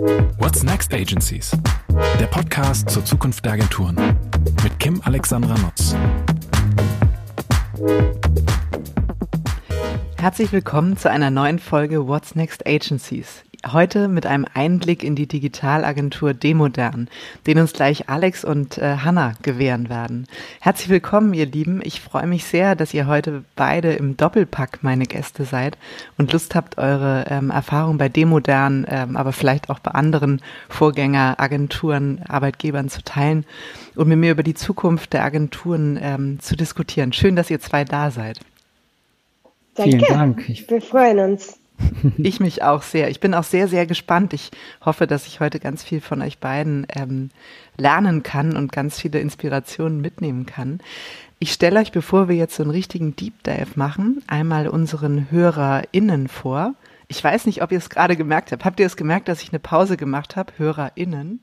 What's Next Agencies? Der Podcast zur Zukunft der Agenturen mit Kim Alexandra Nutz. Herzlich willkommen zu einer neuen Folge What's Next Agencies. Heute mit einem Einblick in die Digitalagentur Demodern, den uns gleich Alex und äh, Hanna gewähren werden. Herzlich willkommen, ihr Lieben. Ich freue mich sehr, dass ihr heute beide im Doppelpack meine Gäste seid und Lust habt, eure ähm, Erfahrungen bei Demodern, ähm, aber vielleicht auch bei anderen Vorgängeragenturen, Arbeitgebern zu teilen und mit mir über die Zukunft der Agenturen ähm, zu diskutieren. Schön, dass ihr zwei da seid. Danke. Vielen Dank. Ich Wir freuen uns. Ich mich auch sehr. Ich bin auch sehr, sehr gespannt. Ich hoffe, dass ich heute ganz viel von euch beiden ähm, lernen kann und ganz viele Inspirationen mitnehmen kann. Ich stelle euch, bevor wir jetzt so einen richtigen Deep Dive machen, einmal unseren HörerInnen vor. Ich weiß nicht, ob ihr es gerade gemerkt habt. Habt ihr es gemerkt, dass ich eine Pause gemacht habe? HörerInnen?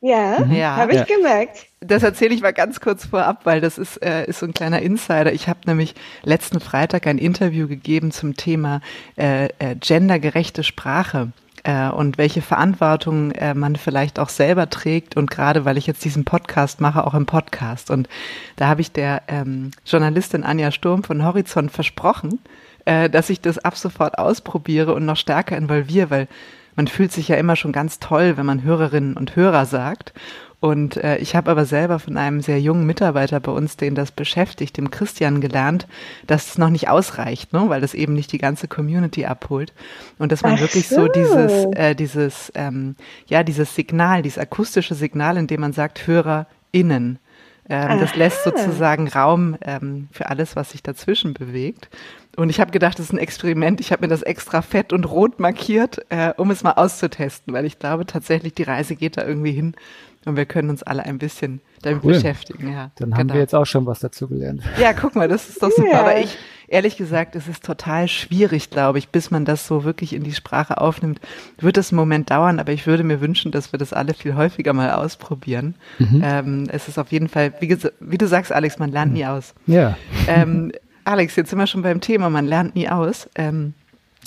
Ja, ja. habe ich ja. gemerkt. Das erzähle ich mal ganz kurz vorab, weil das ist, äh, ist so ein kleiner Insider. Ich habe nämlich letzten Freitag ein Interview gegeben zum Thema äh, äh, gendergerechte Sprache äh, und welche Verantwortung äh, man vielleicht auch selber trägt und gerade weil ich jetzt diesen Podcast mache, auch im Podcast. Und da habe ich der ähm, Journalistin Anja Sturm von Horizont versprochen, äh, dass ich das ab sofort ausprobiere und noch stärker involviere, weil man fühlt sich ja immer schon ganz toll, wenn man Hörerinnen und Hörer sagt. Und äh, ich habe aber selber von einem sehr jungen Mitarbeiter bei uns, den das beschäftigt, dem Christian, gelernt, dass es noch nicht ausreicht, ne? weil das eben nicht die ganze Community abholt. Und dass man Ach wirklich so, so dieses, äh, dieses, ähm, ja, dieses Signal, dieses akustische Signal, in dem man sagt, HörerInnen. Ähm, das lässt sozusagen Raum ähm, für alles, was sich dazwischen bewegt. Und ich habe gedacht, das ist ein Experiment. Ich habe mir das extra fett und rot markiert, äh, um es mal auszutesten, weil ich glaube tatsächlich, die Reise geht da irgendwie hin und wir können uns alle ein bisschen damit cool. beschäftigen. Ja, Dann haben genau. wir jetzt auch schon was dazu gelernt. Ja, guck mal, das ist doch super. Yeah. Aber ich, ehrlich gesagt, es ist total schwierig, glaube ich, bis man das so wirklich in die Sprache aufnimmt. Wird es einen Moment dauern, aber ich würde mir wünschen, dass wir das alle viel häufiger mal ausprobieren. Mhm. Ähm, es ist auf jeden Fall, wie, wie, du sagst, Alex, man lernt nie aus. Ja. Ähm, Alex, jetzt sind wir schon beim Thema, man lernt nie aus. Ähm,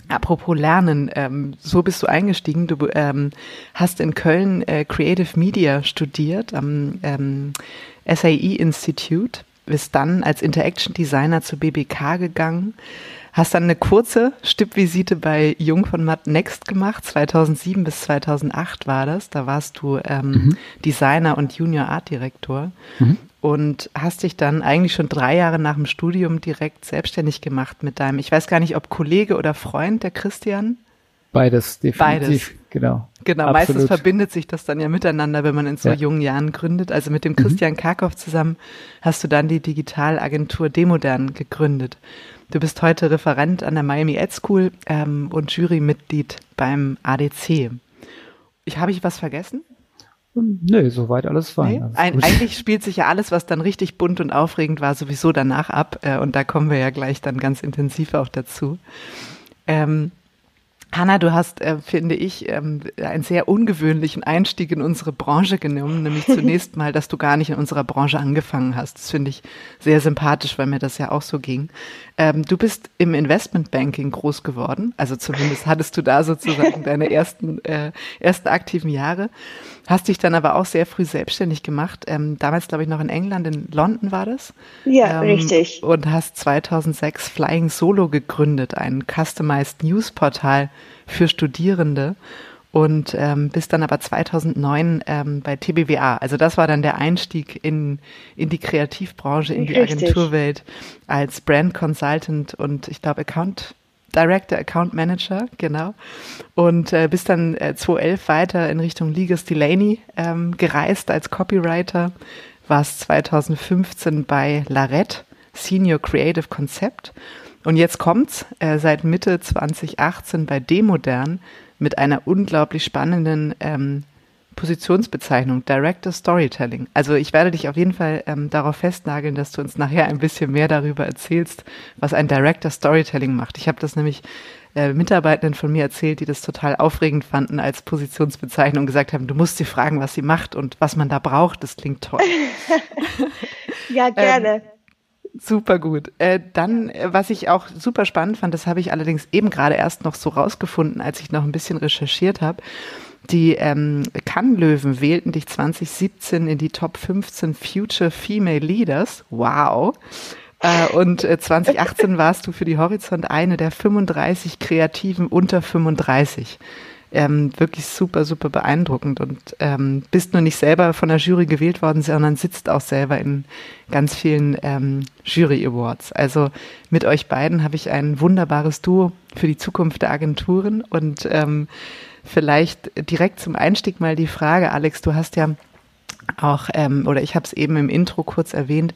apropos Lernen, ähm, so bist du eingestiegen. Du ähm, hast in Köln äh, Creative Media studiert am ähm, SAE Institute, bist dann als Interaction Designer zur BBK gegangen, hast dann eine kurze Stippvisite bei Jung von Matt Next gemacht, 2007 bis 2008 war das. Da warst du ähm, mhm. Designer und Junior Art Direktor. Mhm und hast dich dann eigentlich schon drei Jahre nach dem Studium direkt selbstständig gemacht mit deinem, ich weiß gar nicht, ob Kollege oder Freund, der Christian? Beides, definitiv. Beides. Genau. Genau, Absolut. meistens verbindet sich das dann ja miteinander, wenn man in so ja. jungen Jahren gründet. Also mit dem mhm. Christian mhm. Karkow zusammen hast du dann die Digitalagentur Demodern gegründet. Du bist heute Referent an der Miami Ed School ähm, und Jurymitglied beim ADC. Ich habe ich was vergessen? Nö, soweit alles fein. Nee? Alles eigentlich spielt sich ja alles, was dann richtig bunt und aufregend war, sowieso danach ab. Äh, und da kommen wir ja gleich dann ganz intensiv auch dazu. Ähm, Hanna, du hast, äh, finde ich, ähm, einen sehr ungewöhnlichen Einstieg in unsere Branche genommen, nämlich zunächst mal, dass du gar nicht in unserer Branche angefangen hast. Das finde ich sehr sympathisch, weil mir das ja auch so ging. Ähm, du bist im Investmentbanking groß geworden, also zumindest hattest du da sozusagen deine ersten, äh, ersten aktiven Jahre, hast dich dann aber auch sehr früh selbstständig gemacht. Ähm, damals, glaube ich, noch in England, in London war das. Ja, ähm, richtig. Und hast 2006 Flying Solo gegründet, ein Customized News Portal für Studierende und ähm, bis dann aber 2009 ähm, bei TBWA. Also das war dann der Einstieg in, in die Kreativbranche, in die Richtig. Agenturwelt als Brand Consultant und ich glaube Account Director, Account Manager, genau. Und äh, bis dann äh, 2011 weiter in Richtung Ligas Delaney ähm, gereist als Copywriter, war es 2015 bei Larette, Senior Creative Concept und jetzt kommt's äh, seit Mitte 2018 bei Demodern mit einer unglaublich spannenden ähm, Positionsbezeichnung, Director Storytelling. Also ich werde dich auf jeden Fall ähm, darauf festnageln, dass du uns nachher ein bisschen mehr darüber erzählst, was ein Director Storytelling macht. Ich habe das nämlich äh, Mitarbeitenden von mir erzählt, die das total aufregend fanden als Positionsbezeichnung und gesagt haben, du musst sie fragen, was sie macht und was man da braucht. Das klingt toll. ja, gerne. Ähm, Super gut. Äh, dann, äh, was ich auch super spannend fand, das habe ich allerdings eben gerade erst noch so rausgefunden, als ich noch ein bisschen recherchiert habe. Die ähm, Cannes-Löwen wählten dich 2017 in die Top 15 Future Female Leaders. Wow. Äh, und äh, 2018 warst du für die Horizont eine der 35 Kreativen unter 35 ähm, wirklich super, super beeindruckend und ähm, bist nur nicht selber von der Jury gewählt worden, sondern sitzt auch selber in ganz vielen ähm, Jury Awards. Also mit euch beiden habe ich ein wunderbares Duo für die Zukunft der Agenturen und ähm, vielleicht direkt zum Einstieg mal die Frage, Alex, du hast ja auch, ähm, oder ich habe es eben im Intro kurz erwähnt,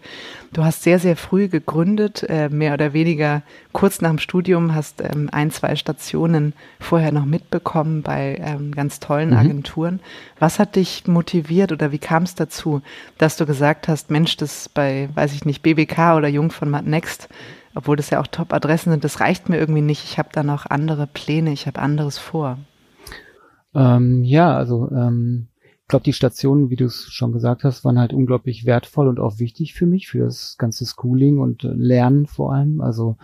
du hast sehr, sehr früh gegründet, äh, mehr oder weniger kurz nach dem Studium, hast ähm, ein, zwei Stationen vorher noch mitbekommen bei ähm, ganz tollen mhm. Agenturen. Was hat dich motiviert oder wie kam es dazu, dass du gesagt hast, Mensch, das bei, weiß ich nicht, BBK oder Jung von Matt Next, obwohl das ja auch Top-Adressen sind, das reicht mir irgendwie nicht, ich habe da noch andere Pläne, ich habe anderes vor. Ähm, ja, also ähm, ich glaube, die Stationen, wie du es schon gesagt hast, waren halt unglaublich wertvoll und auch wichtig für mich, für das ganze Schooling und äh, Lernen vor allem. Also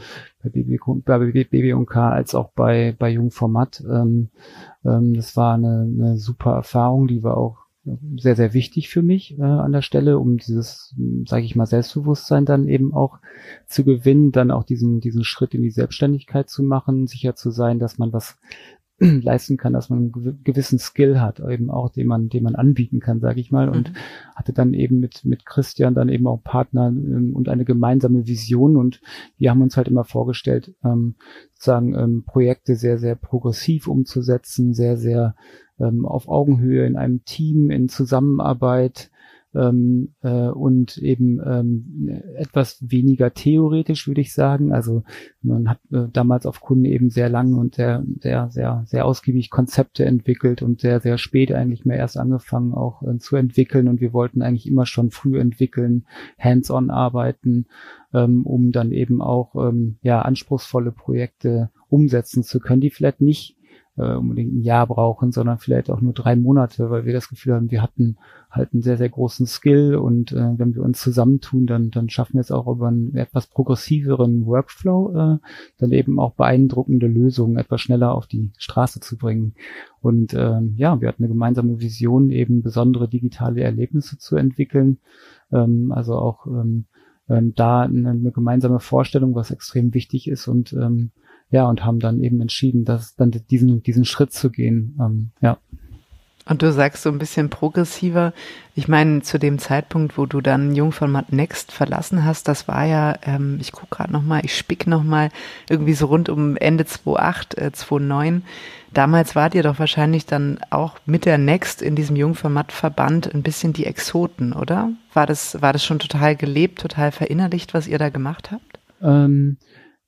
bei BB, und K als auch bei, bei Jungformat. Ähm, ähm, das war eine, eine super Erfahrung, die war auch sehr, sehr wichtig für mich äh, an der Stelle, um dieses, sage ich mal, Selbstbewusstsein dann eben auch zu gewinnen, dann auch diesen, diesen Schritt in die Selbstständigkeit zu machen, sicher zu sein, dass man was leisten kann, dass man einen gewissen Skill hat, eben auch, den man, den man anbieten kann, sage ich mal. Und mhm. hatte dann eben mit, mit Christian dann eben auch Partner ähm, und eine gemeinsame Vision. Und wir haben uns halt immer vorgestellt, ähm, sozusagen ähm, Projekte sehr, sehr progressiv umzusetzen, sehr, sehr ähm, auf Augenhöhe in einem Team, in Zusammenarbeit, ähm, äh, und eben ähm, etwas weniger theoretisch, würde ich sagen. Also man hat äh, damals auf Kunden eben sehr lang und sehr, sehr, sehr, sehr ausgiebig Konzepte entwickelt und sehr, sehr spät eigentlich mehr erst angefangen auch äh, zu entwickeln und wir wollten eigentlich immer schon früh entwickeln, hands-on arbeiten, ähm, um dann eben auch ähm, ja anspruchsvolle Projekte umsetzen zu können, die vielleicht nicht äh, unbedingt ein Jahr brauchen, sondern vielleicht auch nur drei Monate, weil wir das Gefühl haben, wir hatten halt einen sehr, sehr großen Skill und äh, wenn wir uns zusammentun, dann, dann schaffen wir es auch über einen etwas progressiveren Workflow, äh, dann eben auch beeindruckende Lösungen etwas schneller auf die Straße zu bringen. Und ähm, ja, wir hatten eine gemeinsame Vision, eben besondere digitale Erlebnisse zu entwickeln. Ähm, also auch ähm, ähm, da eine, eine gemeinsame Vorstellung, was extrem wichtig ist und ähm, ja, und haben dann eben entschieden, dass dann diesen, diesen Schritt zu gehen. Ähm, ja. Und du sagst so ein bisschen progressiver. Ich meine, zu dem Zeitpunkt, wo du dann Jungformat Next verlassen hast, das war ja, ähm, ich gucke gerade nochmal, ich spick nochmal, irgendwie so rund um Ende 2008, äh, 2009. Damals wart ihr doch wahrscheinlich dann auch mit der Next in diesem Jungformat-Verband ein bisschen die Exoten, oder? War das, war das schon total gelebt, total verinnerlicht, was ihr da gemacht habt? Ähm,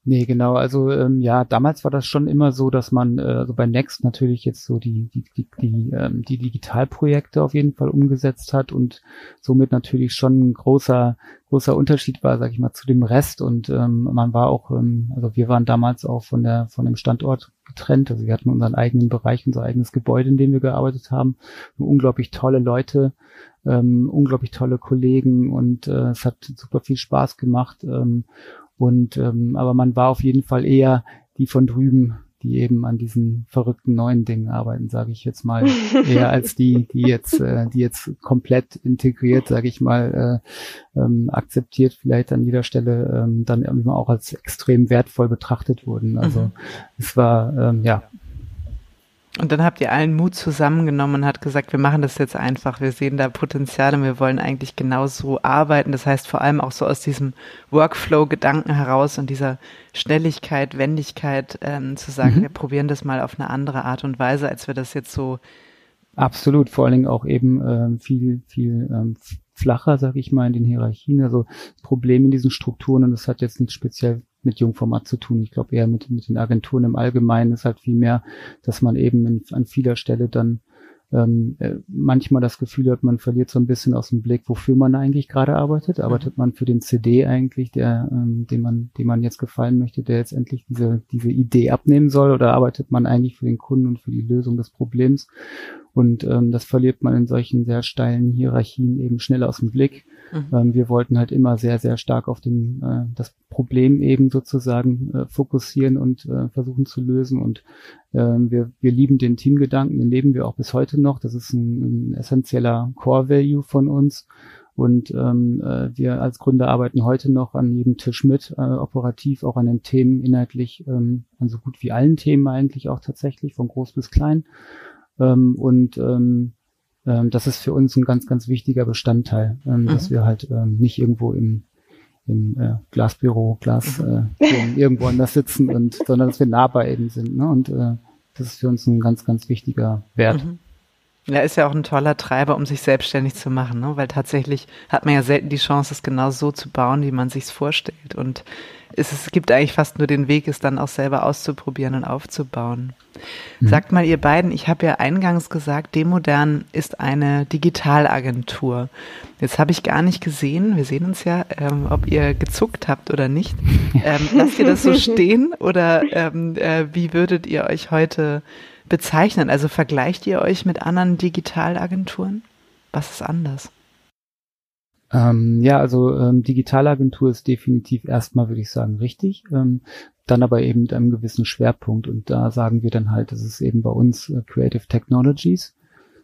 Nee, genau. Also ähm, ja, damals war das schon immer so, dass man äh, also bei Next natürlich jetzt so die die die die, ähm, die Digitalprojekte auf jeden Fall umgesetzt hat und somit natürlich schon ein großer großer Unterschied war, sag ich mal, zu dem Rest. Und ähm, man war auch, ähm, also wir waren damals auch von der von dem Standort getrennt. Also wir hatten unseren eigenen Bereich, unser eigenes Gebäude, in dem wir gearbeitet haben. Unglaublich tolle Leute, ähm, unglaublich tolle Kollegen und äh, es hat super viel Spaß gemacht. Ähm, und ähm, aber man war auf jeden Fall eher die von drüben, die eben an diesen verrückten neuen Dingen arbeiten, sage ich jetzt mal, eher als die, die jetzt, äh, die jetzt komplett integriert, sage ich mal, äh, ähm, akzeptiert, vielleicht an jeder Stelle ähm, dann immer auch als extrem wertvoll betrachtet wurden. Also mhm. es war ähm, ja und dann habt ihr allen Mut zusammengenommen und hat gesagt, wir machen das jetzt einfach. Wir sehen da Potenzial und wir wollen eigentlich genau so arbeiten. Das heißt vor allem auch so aus diesem Workflow-Gedanken heraus und dieser Schnelligkeit, Wendigkeit ähm, zu sagen, mhm. wir probieren das mal auf eine andere Art und Weise, als wir das jetzt so. Absolut, vor allen Dingen auch eben ähm, viel, viel ähm, flacher, sage ich mal, in den Hierarchien. Also Problem in diesen Strukturen und das hat jetzt nicht speziell mit Jungformat zu tun. Ich glaube eher mit, mit den Agenturen im Allgemeinen ist halt viel mehr, dass man eben in, an vieler Stelle dann ähm, äh, manchmal das Gefühl hat, man verliert so ein bisschen aus dem Blick, wofür man eigentlich gerade arbeitet. Mhm. Arbeitet man für den CD eigentlich, der, ähm, dem man, dem man jetzt gefallen möchte, der jetzt endlich diese, diese Idee abnehmen soll, oder arbeitet man eigentlich für den Kunden und für die Lösung des Problems? Und ähm, das verliert man in solchen sehr steilen Hierarchien eben schnell aus dem Blick. Mhm. Ähm, wir wollten halt immer sehr, sehr stark auf den, äh, das Problem eben sozusagen äh, fokussieren und äh, versuchen zu lösen. Und äh, wir, wir lieben den Teamgedanken, den leben wir auch bis heute noch. Das ist ein, ein essentieller Core-Value von uns. Und ähm, äh, wir als Gründer arbeiten heute noch an jedem Tisch mit, äh, operativ auch an den Themen inhaltlich, ähm, an so gut wie allen Themen eigentlich auch tatsächlich, von groß bis klein. Ähm, und ähm, ähm, das ist für uns ein ganz, ganz wichtiger Bestandteil, ähm, mhm. dass wir halt ähm, nicht irgendwo im, im äh, Glasbüro, Glas mhm. äh, irgendwo anders sitzen und sondern dass wir nah bei eben sind. Ne? Und äh, das ist für uns ein ganz, ganz wichtiger Wert. Mhm. Ja, ist ja auch ein toller Treiber, um sich selbstständig zu machen, ne? weil tatsächlich hat man ja selten die Chance, es genau so zu bauen, wie man sich vorstellt. Und es, es gibt eigentlich fast nur den Weg, es dann auch selber auszuprobieren und aufzubauen. Mhm. Sagt mal ihr beiden, ich habe ja eingangs gesagt, Demodern ist eine Digitalagentur. Jetzt habe ich gar nicht gesehen, wir sehen uns ja, ähm, ob ihr gezuckt habt oder nicht. Ähm, lasst ihr das so stehen oder ähm, äh, wie würdet ihr euch heute bezeichnen? Also vergleicht ihr euch mit anderen Digitalagenturen? Was ist anders? Ähm, ja, also ähm, Digitalagentur ist definitiv erstmal, würde ich sagen, richtig. Ähm, dann aber eben mit einem gewissen Schwerpunkt. Und da sagen wir dann halt, das ist eben bei uns äh, Creative Technologies.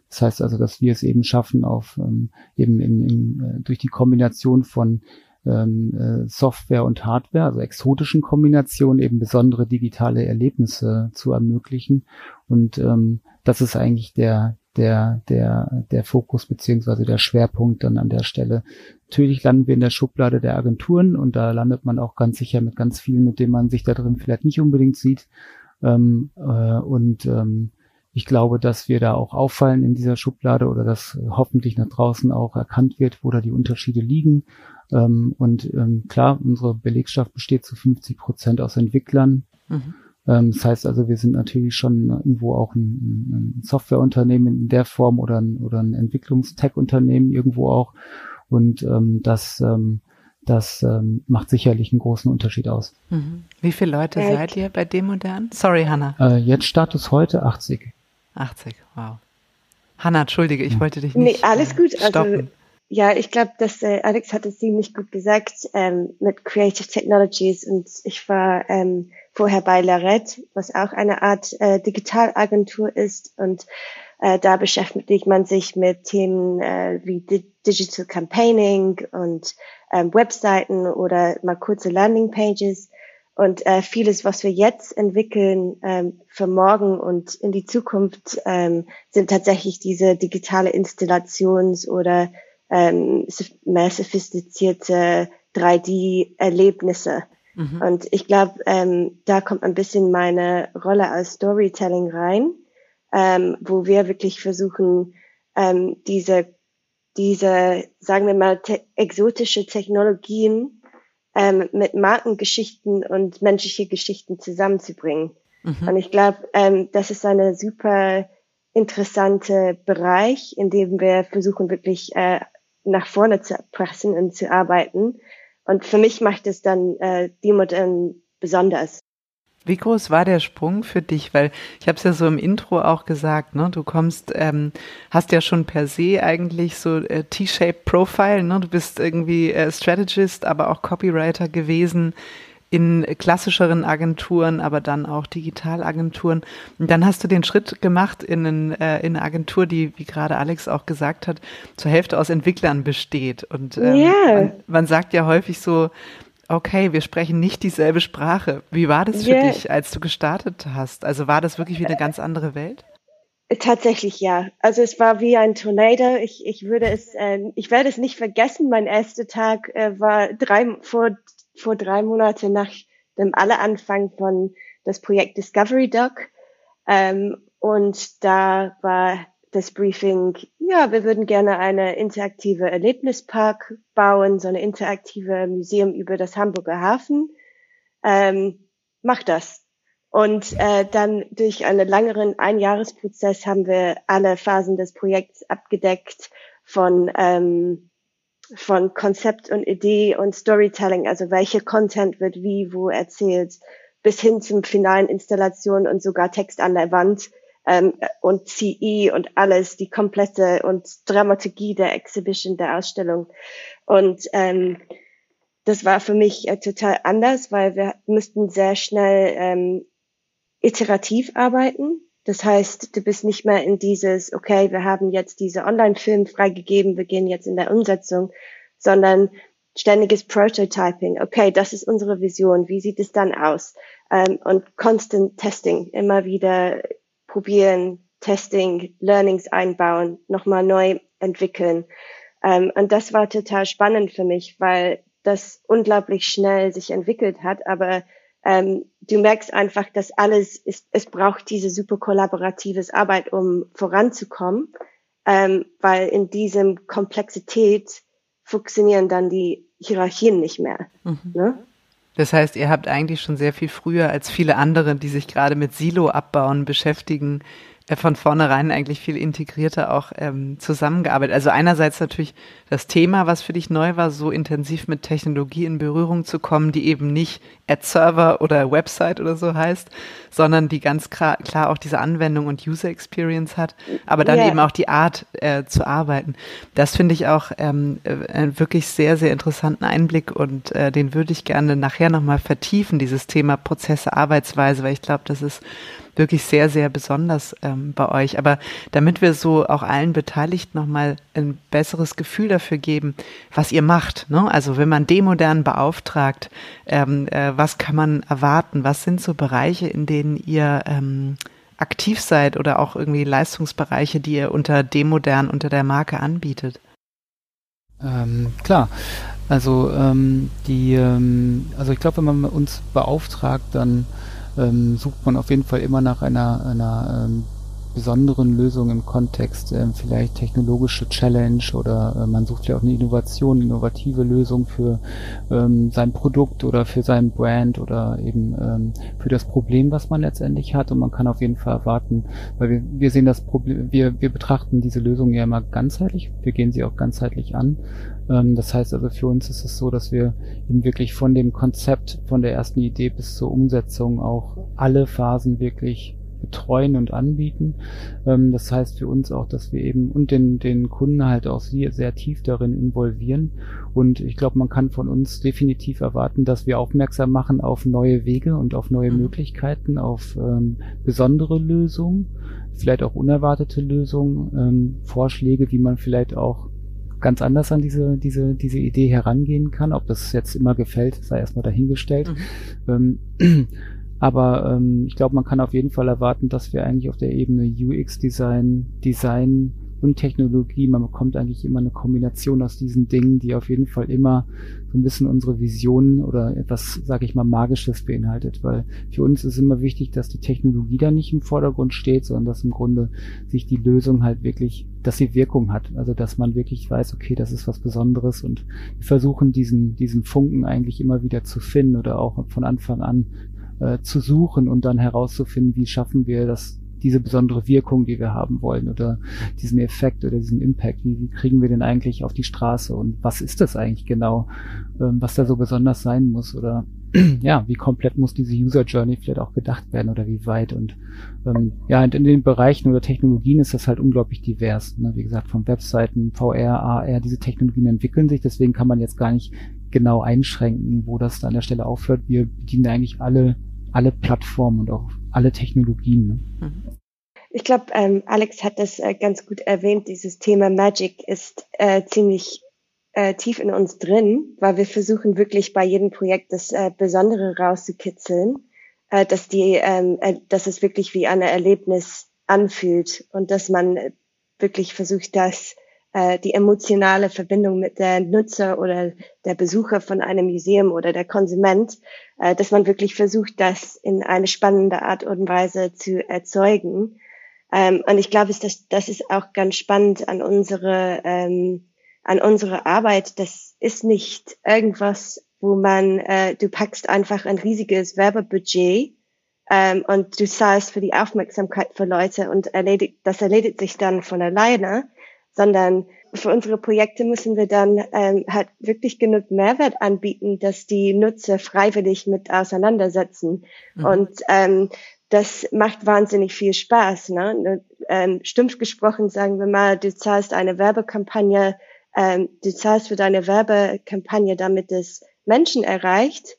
Das heißt also, dass wir es eben schaffen, auf ähm, eben in, in, äh, durch die Kombination von ähm, äh, Software und Hardware, also exotischen Kombinationen, eben besondere digitale Erlebnisse zu ermöglichen. Und ähm, das ist eigentlich der, der, der, der Fokus beziehungsweise der Schwerpunkt dann an der Stelle. Natürlich landen wir in der Schublade der Agenturen und da landet man auch ganz sicher mit ganz vielen, mit denen man sich da drin vielleicht nicht unbedingt sieht. Ähm, äh, und ähm, ich glaube, dass wir da auch auffallen in dieser Schublade oder dass hoffentlich nach draußen auch erkannt wird, wo da die Unterschiede liegen. Ähm, und ähm, klar, unsere Belegschaft besteht zu 50 Prozent aus Entwicklern. Mhm. Ähm, das heißt also, wir sind natürlich schon irgendwo auch ein, ein Softwareunternehmen in der Form oder ein, oder ein Entwicklungstech-Unternehmen irgendwo auch. Und ähm, das, ähm, das ähm, macht sicherlich einen großen Unterschied aus. Mhm. Wie viele Leute äh, seid ihr bei Demodern? Sorry, Hanna. Äh, jetzt Status heute 80. 80, wow. Hanna, entschuldige, ich wollte dich nicht. Nee, alles gut. Äh, stoppen. Also ja, ich glaube, dass äh, Alex hat es ziemlich gut gesagt ähm, mit Creative Technologies und ich war ähm, vorher bei Larette, was auch eine Art äh, Digitalagentur ist und äh, da beschäftigt man sich mit Themen äh, wie Di Digital Campaigning und ähm, Webseiten oder mal kurze Landing Pages und äh, vieles, was wir jetzt entwickeln ähm, für morgen und in die Zukunft, ähm, sind tatsächlich diese digitale Installations- oder ähm, mehr sophistizierte 3D-Erlebnisse. Mhm. Und ich glaube, ähm, da kommt ein bisschen meine Rolle als Storytelling rein, ähm, wo wir wirklich versuchen, ähm, diese, diese, sagen wir mal, te exotische Technologien ähm, mit Markengeschichten und menschliche Geschichten zusammenzubringen. Mhm. Und ich glaube, ähm, das ist eine super interessante Bereich, in dem wir versuchen wirklich äh, nach vorne zu pressen und zu arbeiten. Und für mich macht es dann äh, die Modern besonders. Wie groß war der Sprung für dich? Weil ich habe es ja so im Intro auch gesagt, ne? Du kommst, ähm, hast ja schon per se eigentlich so äh, T-shaped Profile, ne? Du bist irgendwie äh, Strategist, aber auch Copywriter gewesen in klassischeren Agenturen, aber dann auch Digitalagenturen. Und dann hast du den Schritt gemacht in, einen, äh, in eine Agentur, die, wie gerade Alex auch gesagt hat, zur Hälfte aus Entwicklern besteht. Und ähm, yeah. man, man, sagt ja häufig so, okay, wir sprechen nicht dieselbe Sprache. Wie war das für yeah. dich, als du gestartet hast? Also war das wirklich wie eine ganz andere Welt? Tatsächlich ja. Also es war wie ein Tornado. Ich, ich würde es, äh, ich werde es nicht vergessen. Mein erster Tag äh, war drei vor vor drei Monaten nach dem Alleranfang von das Projekt Discovery Doc. Ähm, und da war das Briefing, ja, wir würden gerne eine interaktive Erlebnispark bauen, so eine interaktive Museum über das Hamburger Hafen. Ähm, mach das. Und äh, dann durch einen langeren Einjahresprozess haben wir alle Phasen des Projekts abgedeckt von ähm, von Konzept und Idee und Storytelling, also welche Content wird wie, wo erzählt, bis hin zum finalen Installation und sogar Text an der Wand, ähm, und CE und alles, die komplette und Dramaturgie der Exhibition, der Ausstellung. Und ähm, das war für mich äh, total anders, weil wir müssten sehr schnell ähm, iterativ arbeiten. Das heißt, du bist nicht mehr in dieses, okay, wir haben jetzt diese Online-Film freigegeben, wir gehen jetzt in der Umsetzung, sondern ständiges Prototyping. Okay, das ist unsere Vision. Wie sieht es dann aus? Ähm, und Constant Testing, immer wieder probieren, Testing, Learnings einbauen, nochmal neu entwickeln. Ähm, und das war total spannend für mich, weil das unglaublich schnell sich entwickelt hat, aber ähm, du merkst einfach, dass alles ist, es braucht diese super kollaboratives Arbeit, um voranzukommen, ähm, weil in diesem Komplexität funktionieren dann die Hierarchien nicht mehr. Mhm. Ne? Das heißt, ihr habt eigentlich schon sehr viel früher als viele andere, die sich gerade mit Silo-Abbauen beschäftigen, von vornherein eigentlich viel integrierter auch ähm, zusammengearbeitet. Also einerseits natürlich das Thema, was für dich neu war, so intensiv mit Technologie in Berührung zu kommen, die eben nicht Ad-Server oder Website oder so heißt, sondern die ganz klar, klar auch diese Anwendung und User Experience hat, aber dann yeah. eben auch die Art äh, zu arbeiten. Das finde ich auch ähm, äh, einen wirklich sehr, sehr interessanten Einblick und äh, den würde ich gerne nachher nochmal vertiefen, dieses Thema Prozesse, Arbeitsweise, weil ich glaube, das ist wirklich sehr, sehr besonders ähm, bei euch. Aber damit wir so auch allen Beteiligten nochmal ein besseres Gefühl dafür geben, was ihr macht. Ne? Also wenn man Demodern beauftragt, ähm, äh, was kann man erwarten? Was sind so Bereiche, in denen ihr ähm, aktiv seid oder auch irgendwie Leistungsbereiche, die ihr unter Demodern, unter der Marke anbietet? Ähm, klar. Also ähm, die, ähm, also ich glaube, wenn man uns beauftragt, dann ähm, sucht man auf jeden Fall immer nach einer, einer ähm, besonderen Lösung im Kontext, ähm, vielleicht technologische Challenge oder äh, man sucht ja auch eine Innovation, innovative Lösung für ähm, sein Produkt oder für sein Brand oder eben ähm, für das Problem, was man letztendlich hat. Und man kann auf jeden Fall erwarten, weil wir, wir sehen das Problem, wir, wir betrachten diese Lösung ja immer ganzheitlich, wir gehen sie auch ganzheitlich an das heißt also für uns ist es so, dass wir eben wirklich von dem Konzept, von der ersten Idee bis zur Umsetzung auch alle Phasen wirklich betreuen und anbieten. Ähm, das heißt für uns auch, dass wir eben und den, den Kunden halt auch sehr, sehr tief darin involvieren. Und ich glaube, man kann von uns definitiv erwarten, dass wir aufmerksam machen auf neue Wege und auf neue mhm. Möglichkeiten, auf ähm, besondere Lösungen, vielleicht auch unerwartete Lösungen, ähm, Vorschläge, wie man vielleicht auch ganz anders an diese, diese, diese Idee herangehen kann. Ob das jetzt immer gefällt, sei erstmal dahingestellt. Mhm. Ähm, aber ähm, ich glaube, man kann auf jeden Fall erwarten, dass wir eigentlich auf der Ebene UX-Design, Design und Technologie, man bekommt eigentlich immer eine Kombination aus diesen Dingen, die auf jeden Fall immer so ein bisschen unsere Visionen oder etwas, sage ich mal, Magisches beinhaltet. Weil für uns ist immer wichtig, dass die Technologie da nicht im Vordergrund steht, sondern dass im Grunde sich die Lösung halt wirklich, dass sie Wirkung hat. Also dass man wirklich weiß, okay, das ist was Besonderes und wir versuchen diesen, diesen Funken eigentlich immer wieder zu finden oder auch von Anfang an äh, zu suchen und dann herauszufinden, wie schaffen wir das, diese besondere Wirkung, die wir haben wollen oder diesen Effekt oder diesen Impact, wie, wie kriegen wir den eigentlich auf die Straße und was ist das eigentlich genau, ähm, was da so besonders sein muss oder ja, wie komplett muss diese User Journey vielleicht auch gedacht werden oder wie weit und ähm, ja, und in den Bereichen oder Technologien ist das halt unglaublich divers. Ne? Wie gesagt, von Webseiten, VR, AR, diese Technologien entwickeln sich, deswegen kann man jetzt gar nicht genau einschränken, wo das da an der Stelle aufhört. Wir bedienen eigentlich alle alle Plattformen und auch alle Technologien. Ne? Mhm. Ich glaube, ähm, Alex hat das äh, ganz gut erwähnt. Dieses Thema Magic ist äh, ziemlich äh, tief in uns drin, weil wir versuchen wirklich bei jedem Projekt das äh, Besondere rauszukitzeln, äh, dass die, ähm, äh, dass es wirklich wie ein Erlebnis anfühlt und dass man wirklich versucht, das äh, die emotionale Verbindung mit der Nutzer oder der Besucher von einem Museum oder der Konsument, äh, dass man wirklich versucht, das in eine spannende Art und Weise zu erzeugen. Ähm, und ich glaube, das, ist auch ganz spannend an unsere, ähm, an unsere Arbeit. Das ist nicht irgendwas, wo man, äh, du packst einfach ein riesiges Werbebudget ähm, und du zahlst für die Aufmerksamkeit für Leute und erledigt, das erledigt sich dann von alleine, sondern für unsere Projekte müssen wir dann ähm, halt wirklich genug Mehrwert anbieten, dass die Nutzer freiwillig mit auseinandersetzen. Mhm. Und ähm, das macht wahnsinnig viel Spaß. Ne? Ähm, stumpf gesprochen sagen wir mal, du zahlst eine Werbekampagne, ähm, du zahlst für deine Werbekampagne, damit es Menschen erreicht.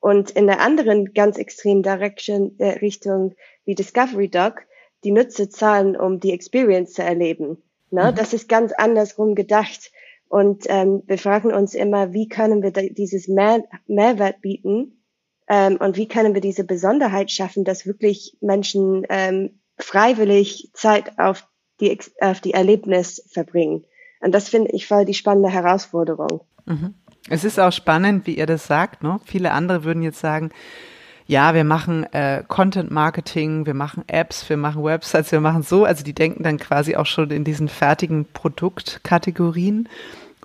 Und in der anderen ganz extremen Direction, äh, Richtung wie Discovery Doc, die Nutzer zahlen, um die Experience zu erleben. Ne? Mhm. Das ist ganz andersrum gedacht. Und ähm, wir fragen uns immer, wie können wir dieses Mehr Mehrwert bieten ähm, und wie können wir diese Besonderheit schaffen, dass wirklich Menschen ähm, freiwillig Zeit auf die, auf die Erlebnis verbringen. Und das finde ich voll die spannende Herausforderung. Mhm. Es ist auch spannend, wie ihr das sagt. Ne? Viele andere würden jetzt sagen, ja, wir machen äh, Content Marketing, wir machen Apps, wir machen Websites, wir machen so. Also die denken dann quasi auch schon in diesen fertigen Produktkategorien.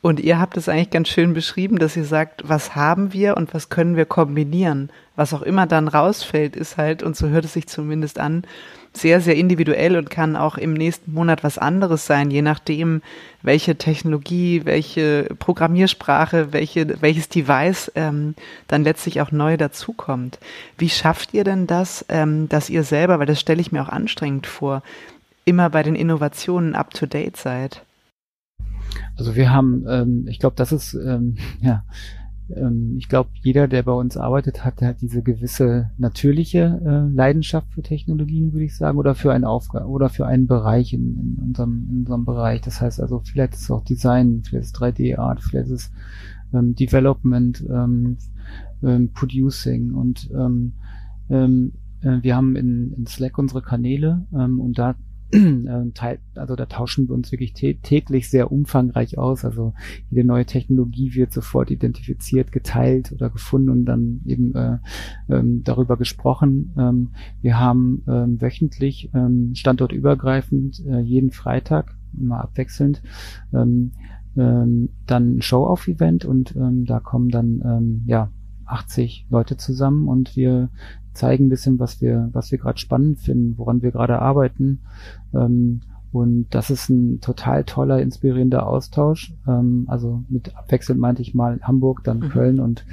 Und ihr habt es eigentlich ganz schön beschrieben, dass ihr sagt, was haben wir und was können wir kombinieren. Was auch immer dann rausfällt, ist halt, und so hört es sich zumindest an, sehr, sehr individuell und kann auch im nächsten Monat was anderes sein, je nachdem, welche Technologie, welche Programmiersprache, welche, welches Device ähm, dann letztlich auch neu dazukommt. Wie schafft ihr denn das, ähm, dass ihr selber, weil das stelle ich mir auch anstrengend vor, immer bei den Innovationen up-to-date seid? Also wir haben, ähm, ich glaube, das ist ähm, ja ähm, ich glaube, jeder, der bei uns arbeitet, hat, hat diese gewisse natürliche äh, Leidenschaft für Technologien, würde ich sagen, oder für eine Aufgabe oder für einen Bereich in, in, unserem, in unserem Bereich. Das heißt also, vielleicht ist es auch Design, vielleicht ist es 3D-Art, vielleicht ist es ähm, Development, ähm, ähm, Producing und ähm, ähm, äh, wir haben in, in Slack unsere Kanäle ähm, und da äh, also da tauschen wir uns wirklich täglich sehr umfangreich aus. Also jede neue Technologie wird sofort identifiziert, geteilt oder gefunden und dann eben äh, ähm, darüber gesprochen. Ähm, wir haben ähm, wöchentlich ähm, standortübergreifend äh, jeden Freitag immer abwechselnd ähm, ähm, dann ein Show-Off-Event und ähm, da kommen dann ähm, ja 80 Leute zusammen und wir zeigen ein bisschen, was wir, was wir gerade spannend finden, woran wir gerade arbeiten. Ähm, und das ist ein total toller, inspirierender Austausch. Ähm, also mit abwechselnd meinte ich mal Hamburg, dann mhm. Köln und,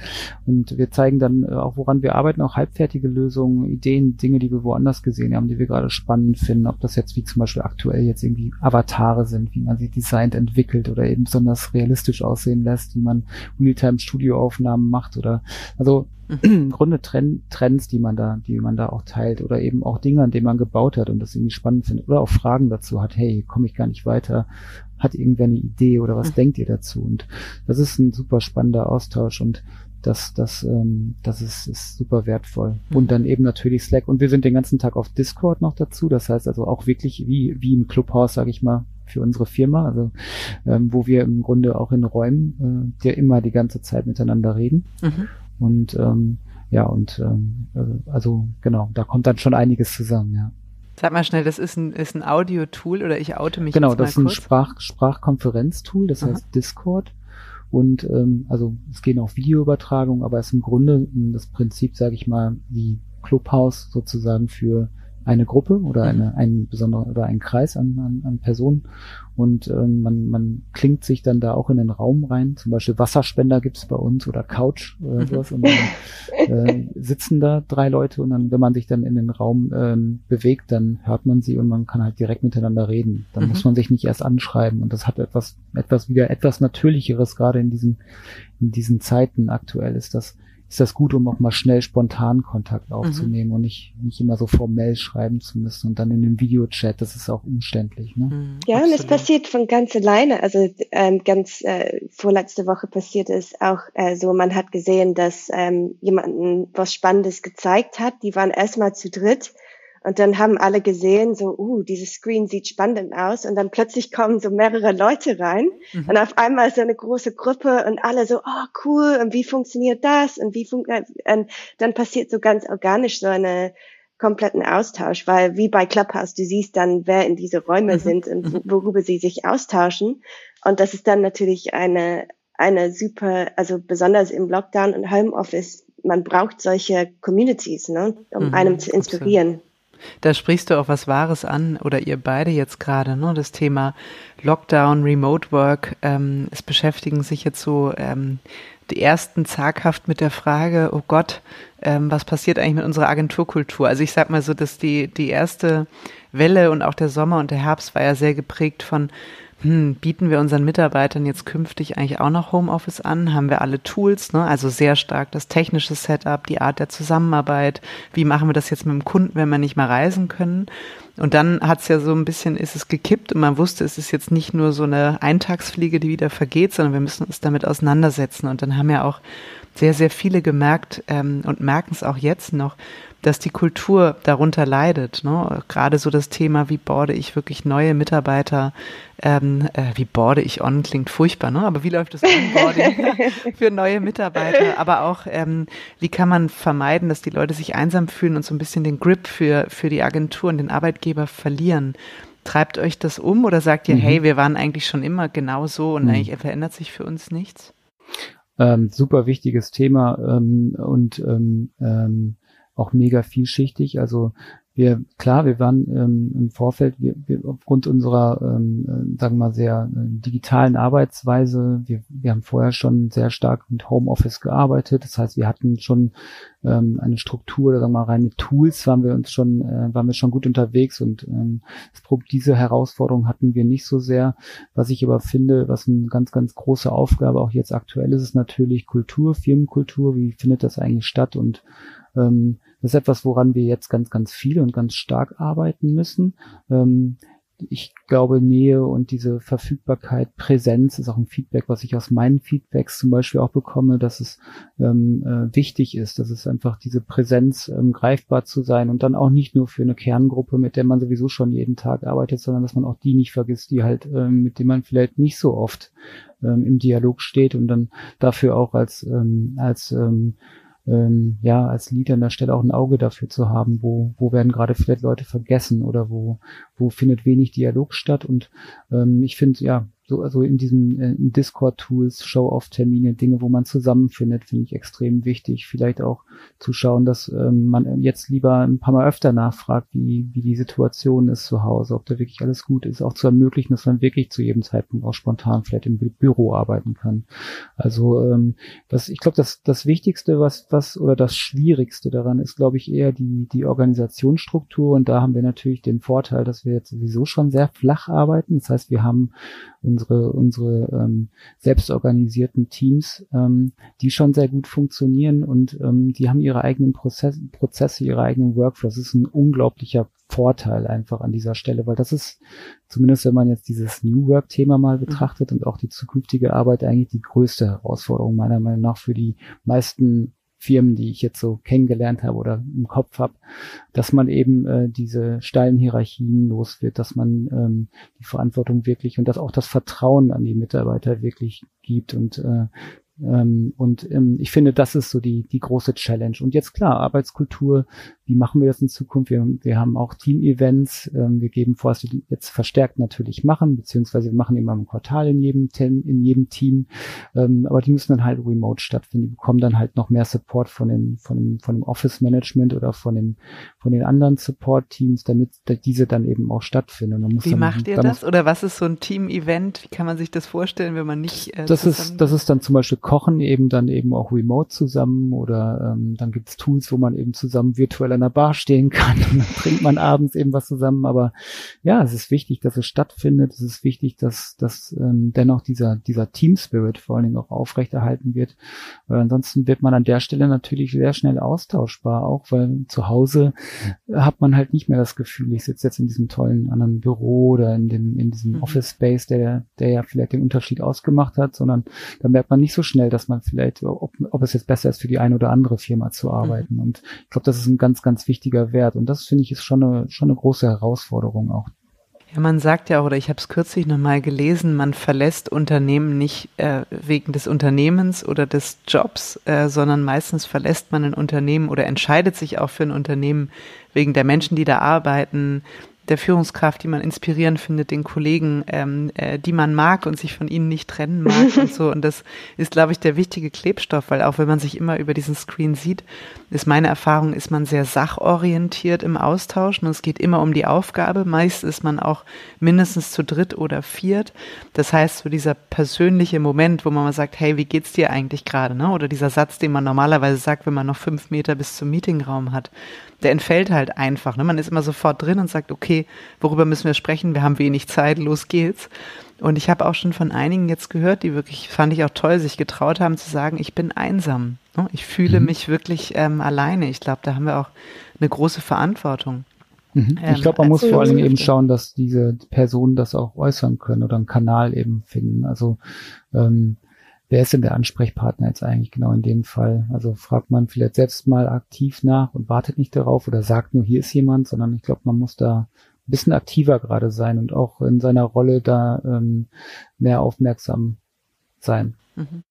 und wir zeigen dann äh, auch, woran wir arbeiten, auch halbfertige Lösungen, Ideen, Dinge, die wir woanders gesehen haben, die wir gerade spannend finden. Ob das jetzt wie zum Beispiel aktuell jetzt irgendwie Avatare sind, wie man sie designt, entwickelt oder eben besonders realistisch aussehen lässt, wie man Unitime Studioaufnahmen macht oder, also im Grunde Trend, Trends, die man da, die man da auch teilt oder eben auch Dinge, an denen man gebaut hat und das irgendwie spannend findet oder auch Fragen dazu hat, hey, komme ich gar nicht weiter, hat irgendwer eine Idee oder was mhm. denkt ihr dazu? Und das ist ein super spannender Austausch und das, das, ähm, das ist, ist super wertvoll. Mhm. Und dann eben natürlich Slack. Und wir sind den ganzen Tag auf Discord noch dazu. Das heißt also auch wirklich wie, wie im Clubhaus, sage ich mal, für unsere Firma, also ähm, wo wir im Grunde auch in Räumen, äh, der immer die ganze Zeit miteinander reden. Mhm. Und ähm, ja, und ähm, äh, also genau, da kommt dann schon einiges zusammen, ja. Sag mal schnell, das ist ein, ist ein Audio-Tool oder ich oute mich Genau, das ist ein Sprach, Sprachkonferenz-Tool, das Aha. heißt Discord. Und ähm, also es gehen auch Videoübertragungen, aber es ist im Grunde das Prinzip, sage ich mal, wie Clubhouse sozusagen für eine Gruppe oder eine, ein besonderer oder ein Kreis an, an, an Personen und ähm, man, man klingt sich dann da auch in den Raum rein. Zum Beispiel Wasserspender gibt's bei uns oder Couch oder mhm. sowas und dann äh, sitzen da drei Leute und dann, wenn man sich dann in den Raum ähm, bewegt, dann hört man sie und man kann halt direkt miteinander reden. Dann mhm. muss man sich nicht erst anschreiben und das hat etwas, etwas wieder etwas Natürlicheres gerade in diesen in diesen Zeiten aktuell ist das ist das gut, um auch mal schnell spontan Kontakt aufzunehmen mhm. und nicht, nicht immer so formell schreiben zu müssen und dann in dem Videochat, das ist auch umständlich. Ne? Mhm, ja, Absolut. und es passiert von ganz alleine. Also ähm, ganz äh, vorletzte Woche passiert es auch äh, so, man hat gesehen, dass ähm, jemanden was Spannendes gezeigt hat. Die waren erstmal zu dritt und dann haben alle gesehen, so, uh, dieses Screen sieht spannend aus. Und dann plötzlich kommen so mehrere Leute rein. Mhm. Und auf einmal so eine große Gruppe und alle so, oh, cool. Und wie funktioniert das? Und wie funktioniert, und dann passiert so ganz organisch so eine kompletten Austausch, weil wie bei Clubhouse, du siehst dann, wer in diese Räume mhm. sind und mhm. worüber sie sich austauschen. Und das ist dann natürlich eine, eine super, also besonders im Lockdown und Homeoffice, man braucht solche Communities, ne, um mhm, einem zu inspirieren. Da sprichst du auch was Wahres an oder ihr beide jetzt gerade, ne? Das Thema Lockdown, Remote Work. Ähm, es beschäftigen sich jetzt so ähm, die ersten zaghaft mit der Frage, oh Gott, ähm, was passiert eigentlich mit unserer Agenturkultur? Also ich sag mal so, dass die, die erste Welle und auch der Sommer und der Herbst war ja sehr geprägt von hm, bieten wir unseren Mitarbeitern jetzt künftig eigentlich auch noch Homeoffice an? Haben wir alle Tools, ne? also sehr stark das technische Setup, die Art der Zusammenarbeit. Wie machen wir das jetzt mit dem Kunden, wenn wir nicht mehr reisen können? Und dann hat es ja so ein bisschen, ist es gekippt und man wusste, es ist jetzt nicht nur so eine Eintagsfliege, die wieder vergeht, sondern wir müssen uns damit auseinandersetzen. Und dann haben ja auch sehr, sehr viele gemerkt ähm, und merken es auch jetzt noch, dass die Kultur darunter leidet. Ne? Gerade so das Thema, wie borde ich wirklich neue Mitarbeiter, ähm, äh, wie borde ich on, klingt furchtbar, ne? aber wie läuft das Onboarding für neue Mitarbeiter? Aber auch, ähm, wie kann man vermeiden, dass die Leute sich einsam fühlen und so ein bisschen den Grip für, für die Agentur und den Arbeitgeber verlieren? Treibt euch das um oder sagt ihr, mhm. hey, wir waren eigentlich schon immer genau so und mhm. eigentlich verändert sich für uns nichts? Ähm, super wichtiges Thema ähm, und ähm, ähm, auch mega vielschichtig. Also wir, klar, wir waren ähm, im Vorfeld, wir, wir aufgrund unserer, ähm, äh, sagen wir mal, sehr äh, digitalen Arbeitsweise, wir, wir haben vorher schon sehr stark mit Homeoffice gearbeitet. Das heißt, wir hatten schon ähm, eine Struktur, sagen wir mal, rein mit Tools waren wir uns schon, äh, waren wir schon gut unterwegs und ähm, diese Herausforderung hatten wir nicht so sehr. Was ich aber finde, was eine ganz, ganz große Aufgabe auch jetzt aktuell ist, ist natürlich Kultur, Firmenkultur. Wie findet das eigentlich statt und ähm, das ist etwas, woran wir jetzt ganz, ganz viel und ganz stark arbeiten müssen. Ähm, ich glaube, Nähe und diese Verfügbarkeit, Präsenz ist auch ein Feedback, was ich aus meinen Feedbacks zum Beispiel auch bekomme, dass es ähm, äh, wichtig ist, dass es einfach diese Präsenz ähm, greifbar zu sein und dann auch nicht nur für eine Kerngruppe, mit der man sowieso schon jeden Tag arbeitet, sondern dass man auch die nicht vergisst, die halt, ähm, mit denen man vielleicht nicht so oft ähm, im Dialog steht und dann dafür auch als, ähm, als ähm, ähm, ja, als Leader an der Stelle auch ein Auge dafür zu haben, wo, wo werden gerade vielleicht Leute vergessen oder wo, wo findet wenig Dialog statt. Und ähm, ich finde, ja, so also in diesen äh, Discord-Tools, Show-off-Termine, Dinge, wo man zusammenfindet, finde ich extrem wichtig. Vielleicht auch zu schauen, dass ähm, man jetzt lieber ein paar Mal öfter nachfragt, wie, wie die Situation ist zu Hause, ob da wirklich alles gut ist, auch zu ermöglichen, dass man wirklich zu jedem Zeitpunkt auch spontan vielleicht im Bü Büro arbeiten kann. Also ähm, das, ich glaube, das, das Wichtigste, was, was oder das Schwierigste daran ist, glaube ich, eher die, die Organisationsstruktur. Und da haben wir natürlich den Vorteil, dass wir jetzt sowieso schon sehr flach arbeiten. Das heißt, wir haben unsere, unsere ähm, selbstorganisierten Teams, ähm, die schon sehr gut funktionieren und ähm, die haben ihre eigenen Prozess, Prozesse, ihre eigenen Workflows. Das ist ein unglaublicher Vorteil einfach an dieser Stelle, weil das ist, zumindest wenn man jetzt dieses New Work-Thema mal mhm. betrachtet und auch die zukünftige Arbeit eigentlich die größte Herausforderung meiner Meinung nach für die meisten Firmen, die ich jetzt so kennengelernt habe oder im Kopf habe, dass man eben äh, diese steilen Hierarchien los wird, dass man ähm, die Verantwortung wirklich und dass auch das Vertrauen an die Mitarbeiter wirklich gibt und äh, ähm, und ähm, ich finde, das ist so die, die große Challenge. Und jetzt klar, Arbeitskultur, wie machen wir das in Zukunft? Wir, wir haben auch Team-Events. Ähm, wir geben vor, dass wir die jetzt verstärkt natürlich machen, beziehungsweise wir machen immer im Quartal in jedem, in jedem Team. Ähm, aber die müssen dann halt remote stattfinden. Die bekommen dann halt noch mehr Support von den, von dem, von dem Office-Management oder von den, von den anderen Support-Teams, damit diese dann eben auch stattfinden. wie dann, macht ihr das? Oder was ist so ein Team-Event? Wie kann man sich das vorstellen, wenn man nicht äh, Das ist, das ist dann zum Beispiel kochen eben dann eben auch remote zusammen oder ähm, dann gibt's Tools, wo man eben zusammen virtuell an der Bar stehen kann und dann trinkt man abends eben was zusammen. Aber ja, es ist wichtig, dass es stattfindet. Es ist wichtig, dass, dass ähm, dennoch dieser, dieser Team Spirit vor allen Dingen auch aufrechterhalten wird. Weil ansonsten wird man an der Stelle natürlich sehr schnell austauschbar, auch weil zu Hause hat man halt nicht mehr das Gefühl, ich sitze jetzt in diesem tollen anderen Büro oder in dem, in diesem mhm. Office Space, der, der ja vielleicht den Unterschied ausgemacht hat, sondern da merkt man nicht so schnell, schnell, dass man vielleicht, ob, ob es jetzt besser ist, für die eine oder andere Firma zu arbeiten. Mhm. Und ich glaube, das ist ein ganz, ganz wichtiger Wert. Und das finde ich ist schon eine, schon eine große Herausforderung auch. Ja, man sagt ja oder ich habe es kürzlich nochmal gelesen, man verlässt Unternehmen nicht äh, wegen des Unternehmens oder des Jobs, äh, sondern meistens verlässt man ein Unternehmen oder entscheidet sich auch für ein Unternehmen wegen der Menschen, die da arbeiten, der Führungskraft, die man inspirierend findet, den Kollegen, ähm, äh, die man mag und sich von ihnen nicht trennen mag und so. Und das ist, glaube ich, der wichtige Klebstoff, weil auch wenn man sich immer über diesen Screen sieht, ist meine Erfahrung, ist man sehr sachorientiert im Austausch und es geht immer um die Aufgabe. Meist ist man auch mindestens zu dritt oder viert. Das heißt, so dieser persönliche Moment, wo man mal sagt, hey, wie geht's dir eigentlich gerade? Ne? Oder dieser Satz, den man normalerweise sagt, wenn man noch fünf Meter bis zum Meetingraum hat der entfällt halt einfach. Ne? Man ist immer sofort drin und sagt, okay, worüber müssen wir sprechen? Wir haben wenig Zeit, los geht's. Und ich habe auch schon von einigen jetzt gehört, die wirklich, fand ich auch toll, sich getraut haben zu sagen, ich bin einsam. Ne? Ich fühle mhm. mich wirklich ähm, alleine. Ich glaube, da haben wir auch eine große Verantwortung. Mhm. Ich glaube, man ähm, muss vor allem eben schauen, dass diese Personen das auch äußern können oder einen Kanal eben finden. Also ähm, wer ist denn der Ansprechpartner jetzt eigentlich genau in dem Fall? Also fragt man vielleicht selbst mal aktiv nach und wartet nicht darauf oder sagt nur, hier ist jemand, sondern ich glaube, man muss da bisschen aktiver gerade sein und auch in seiner Rolle da ähm, mehr aufmerksam sein. Mhm.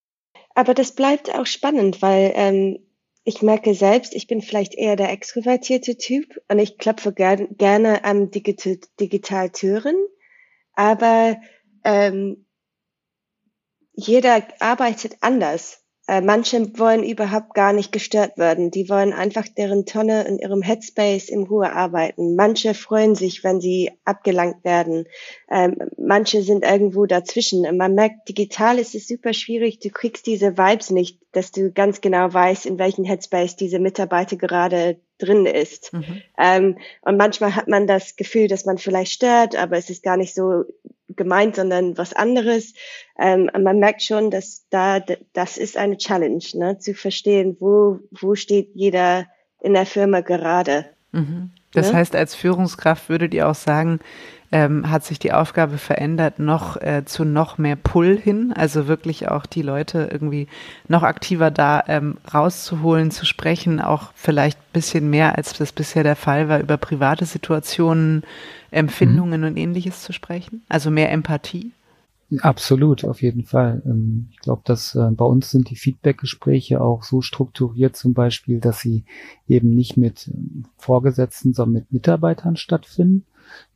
Aber das bleibt auch spannend, weil ähm, ich merke selbst, ich bin vielleicht eher der extrovertierte Typ und ich klopfe ger gerne am Digital, Digital Türen, aber ähm, jeder arbeitet anders. Äh, manche wollen überhaupt gar nicht gestört werden. Die wollen einfach deren Tonne in ihrem Headspace in Ruhe arbeiten. Manche freuen sich, wenn sie abgelangt werden. Ähm, manche sind irgendwo dazwischen. Und man merkt, digital ist es super schwierig. Du kriegst diese Vibes nicht, dass du ganz genau weißt, in welchem Headspace diese Mitarbeiter gerade drin ist. Mhm. Ähm, und manchmal hat man das Gefühl, dass man vielleicht stört, aber es ist gar nicht so gemeint, sondern was anderes. Ähm, man merkt schon, dass da, das ist eine Challenge, ne, zu verstehen, wo, wo steht jeder in der Firma gerade. Mhm. Das ne? heißt, als Führungskraft würdet ihr auch sagen, ähm, hat sich die Aufgabe verändert, noch äh, zu noch mehr Pull hin, also wirklich auch die Leute irgendwie noch aktiver da ähm, rauszuholen, zu sprechen, auch vielleicht ein bisschen mehr, als das bisher der Fall war, über private Situationen, Empfindungen mhm. und ähnliches zu sprechen, also mehr Empathie. Absolut, auf jeden Fall. Ähm, ich glaube, dass äh, bei uns sind die Feedback-Gespräche auch so strukturiert, zum Beispiel, dass sie eben nicht mit ähm, Vorgesetzten, sondern mit Mitarbeitern stattfinden,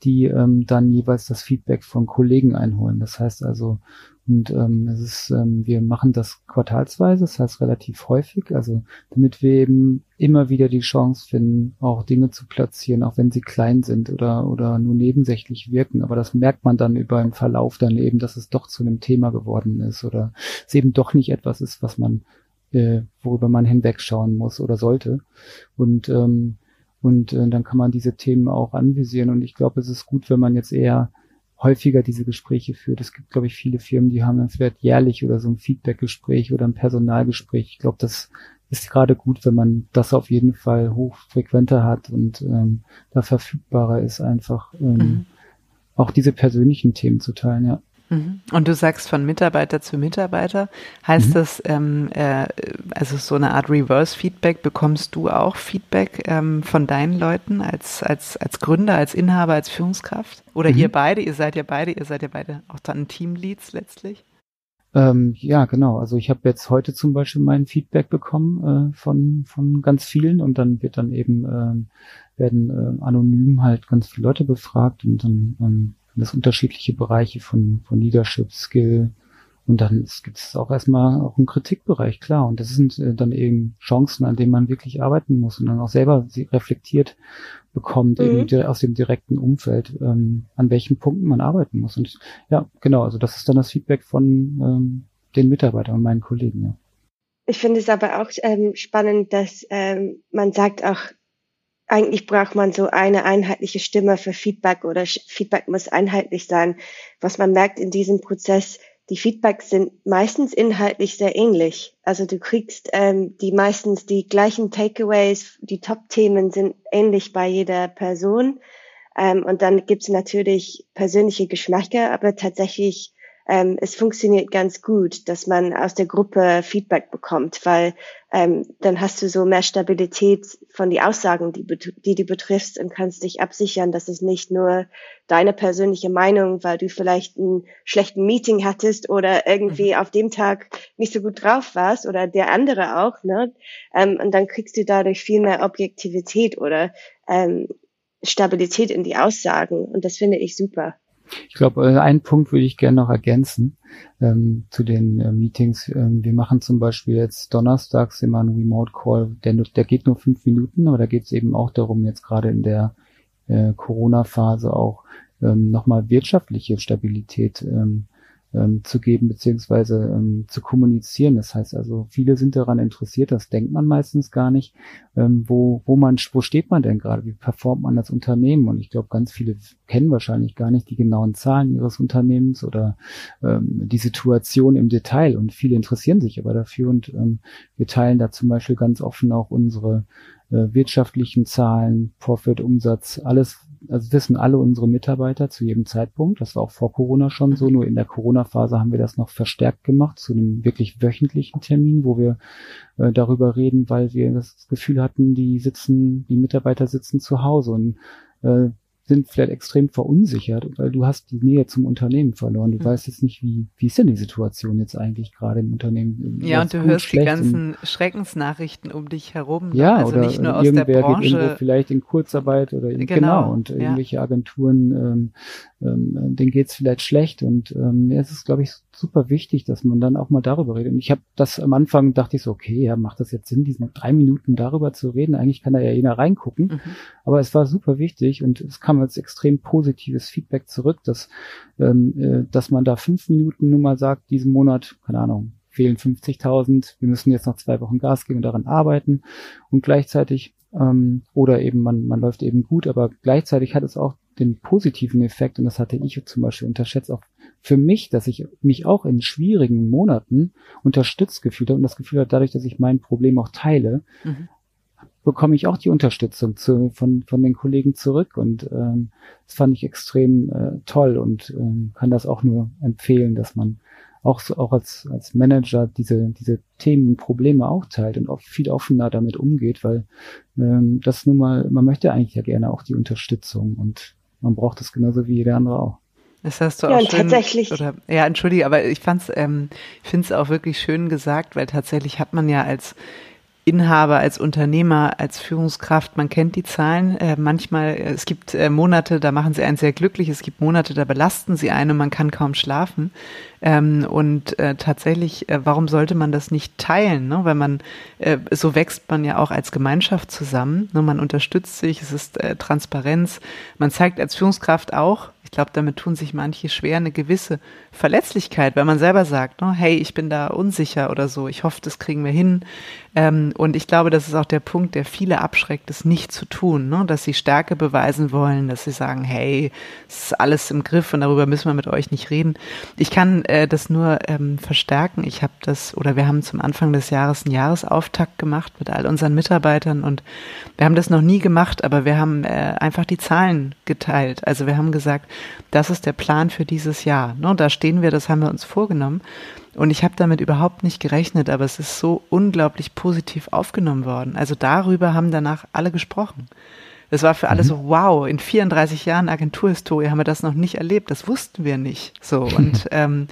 die ähm, dann jeweils das Feedback von Kollegen einholen. Das heißt also, und ähm, es ist, ähm, wir machen das quartalsweise, das heißt relativ häufig, also damit wir eben immer wieder die Chance finden, auch Dinge zu platzieren, auch wenn sie klein sind oder oder nur nebensächlich wirken. Aber das merkt man dann über den Verlauf dann eben, dass es doch zu einem Thema geworden ist oder es eben doch nicht etwas ist, was man äh, worüber man hinwegschauen muss oder sollte. Und ähm, und äh, dann kann man diese Themen auch anvisieren. Und ich glaube, es ist gut, wenn man jetzt eher häufiger diese Gespräche führt. Es gibt, glaube ich, viele Firmen, die haben dann vielleicht jährlich oder so ein Feedback-Gespräch oder ein Personalgespräch. Ich glaube, das ist gerade gut, wenn man das auf jeden Fall hochfrequenter hat und ähm, da verfügbarer ist, einfach ähm, mhm. auch diese persönlichen Themen zu teilen, ja. Mhm. Und du sagst von Mitarbeiter zu Mitarbeiter. Heißt mhm. das, ähm, äh, also so eine Art Reverse-Feedback, bekommst du auch Feedback ähm, von deinen Leuten als, als, als Gründer, als Inhaber, als Führungskraft? Oder mhm. ihr beide, ihr seid ja beide, ihr seid ja beide auch dann Teamleads letztlich? Ähm, ja, genau. Also ich habe jetzt heute zum Beispiel mein Feedback bekommen äh, von, von ganz vielen und dann wird dann eben, ähm, werden äh, anonym halt ganz viele Leute befragt und dann ähm, das unterschiedliche Bereiche von, von Leadership, Skill. Und dann gibt es auch erstmal auch einen Kritikbereich, klar. Und das sind äh, dann eben Chancen, an denen man wirklich arbeiten muss und dann auch selber reflektiert bekommt, mhm. eben aus dem direkten Umfeld, ähm, an welchen Punkten man arbeiten muss. Und ja, genau, also das ist dann das Feedback von ähm, den Mitarbeitern und meinen Kollegen, ja. Ich finde es aber auch ähm, spannend, dass ähm, man sagt auch, eigentlich braucht man so eine einheitliche Stimme für Feedback oder Feedback muss einheitlich sein. Was man merkt in diesem Prozess, die Feedbacks sind meistens inhaltlich sehr ähnlich. Also du kriegst ähm, die meistens die gleichen Takeaways, die Top-Themen sind ähnlich bei jeder Person. Ähm, und dann gibt es natürlich persönliche Geschmäcker, aber tatsächlich ähm, es funktioniert ganz gut, dass man aus der Gruppe Feedback bekommt, weil ähm, dann hast du so mehr Stabilität von die Aussagen, die, die du betriffst und kannst dich absichern, dass es nicht nur deine persönliche Meinung, weil du vielleicht einen schlechten Meeting hattest oder irgendwie mhm. auf dem Tag nicht so gut drauf warst oder der andere auch, ne? Ähm, und dann kriegst du dadurch viel mehr Objektivität oder ähm, Stabilität in die Aussagen und das finde ich super. Ich glaube, äh, einen Punkt würde ich gerne noch ergänzen ähm, zu den äh, Meetings. Ähm, wir machen zum Beispiel jetzt donnerstags immer einen Remote Call, der, der geht nur fünf Minuten, aber da geht es eben auch darum, jetzt gerade in der äh, Corona-Phase auch ähm, nochmal wirtschaftliche Stabilität ähm, ähm, zu geben beziehungsweise ähm, zu kommunizieren. Das heißt also, viele sind daran interessiert, das denkt man meistens gar nicht, ähm, wo, wo man, wo steht man denn gerade, wie performt man als Unternehmen? Und ich glaube, ganz viele kennen wahrscheinlich gar nicht die genauen Zahlen ihres Unternehmens oder ähm, die Situation im Detail. Und viele interessieren sich aber dafür und ähm, wir teilen da zum Beispiel ganz offen auch unsere äh, wirtschaftlichen Zahlen, Profit, Umsatz, alles, also wissen alle unsere Mitarbeiter zu jedem Zeitpunkt. Das war auch vor Corona schon so. Nur in der Corona-Phase haben wir das noch verstärkt gemacht zu einem wirklich wöchentlichen Termin, wo wir äh, darüber reden, weil wir das Gefühl hatten, die sitzen, die Mitarbeiter sitzen zu Hause und äh, sind vielleicht extrem verunsichert, weil du hast die Nähe zum Unternehmen verloren. Du mhm. weißt jetzt nicht, wie, wie ist denn die Situation jetzt eigentlich gerade im Unternehmen? Ja, und du hörst die ganzen Schreckensnachrichten um dich herum. Ne? Ja, also oder nicht nur aus der Branche. vielleicht in Kurzarbeit oder in, genau, genau, und ja. irgendwelche Agenturen ähm, ähm, denen geht's vielleicht schlecht und ähm, ja, es ist, glaube ich, super wichtig, dass man dann auch mal darüber redet. Und ich habe das am Anfang dachte ich so, okay, ja, macht das jetzt Sinn, diesen drei Minuten darüber zu reden? Eigentlich kann da ja jeder reingucken. Mhm. Aber es war super wichtig und es kam als extrem positives Feedback zurück, dass, ähm, äh, dass man da fünf Minuten nur mal sagt, diesen Monat, keine Ahnung, fehlen 50.000, wir müssen jetzt noch zwei Wochen Gas geben und daran arbeiten und gleichzeitig ähm, oder eben man, man läuft eben gut, aber gleichzeitig hat es auch den positiven Effekt, und das hatte ich zum Beispiel unterschätzt, auch für mich, dass ich mich auch in schwierigen Monaten unterstützt gefühlt habe und das Gefühl habe, dadurch, dass ich mein Problem auch teile, mhm. bekomme ich auch die Unterstützung zu, von, von den Kollegen zurück und ähm, das fand ich extrem äh, toll und ähm, kann das auch nur empfehlen, dass man auch, so, auch als, als Manager diese, diese Themen Probleme auch teilt und auch viel offener damit umgeht, weil ähm, das nun mal, man möchte eigentlich ja gerne auch die Unterstützung und man braucht das genauso wie jeder andere auch. Das hast du ja, auch schön, tatsächlich. Oder, ja, entschuldige, aber ich fand's, ähm, ich finde es auch wirklich schön gesagt, weil tatsächlich hat man ja als Inhaber, als Unternehmer, als Führungskraft, man kennt die Zahlen. Äh, manchmal, äh, es gibt äh, Monate, da machen sie einen sehr glücklich, es gibt Monate, da belasten sie einen und man kann kaum schlafen. Ähm, und äh, tatsächlich, äh, warum sollte man das nicht teilen? Ne? Weil man, äh, so wächst man ja auch als Gemeinschaft zusammen. Ne? Man unterstützt sich, es ist Transparenz. Man zeigt als Führungskraft auch, ich glaube, damit tun sich manche schwer, eine gewisse Verletzlichkeit, weil man selber sagt, ne, hey, ich bin da unsicher oder so, ich hoffe, das kriegen wir hin. Ähm, und ich glaube, das ist auch der Punkt, der viele abschreckt, es nicht zu tun, ne? dass sie Stärke beweisen wollen, dass sie sagen, hey, es ist alles im Griff und darüber müssen wir mit euch nicht reden. Ich kann äh, das nur ähm, verstärken. Ich habe das, oder wir haben zum Anfang des Jahres einen Jahresauftakt gemacht mit all unseren Mitarbeitern und wir haben das noch nie gemacht, aber wir haben äh, einfach die Zahlen geteilt. Also wir haben gesagt, das ist der Plan für dieses Jahr. Ne? Da stehen wir, das haben wir uns vorgenommen. Und ich habe damit überhaupt nicht gerechnet, aber es ist so unglaublich positiv aufgenommen worden. Also darüber haben danach alle gesprochen. Das war für alle mhm. so, wow, in 34 Jahren Agenturhistorie haben wir das noch nicht erlebt. Das wussten wir nicht. So. Und ähm,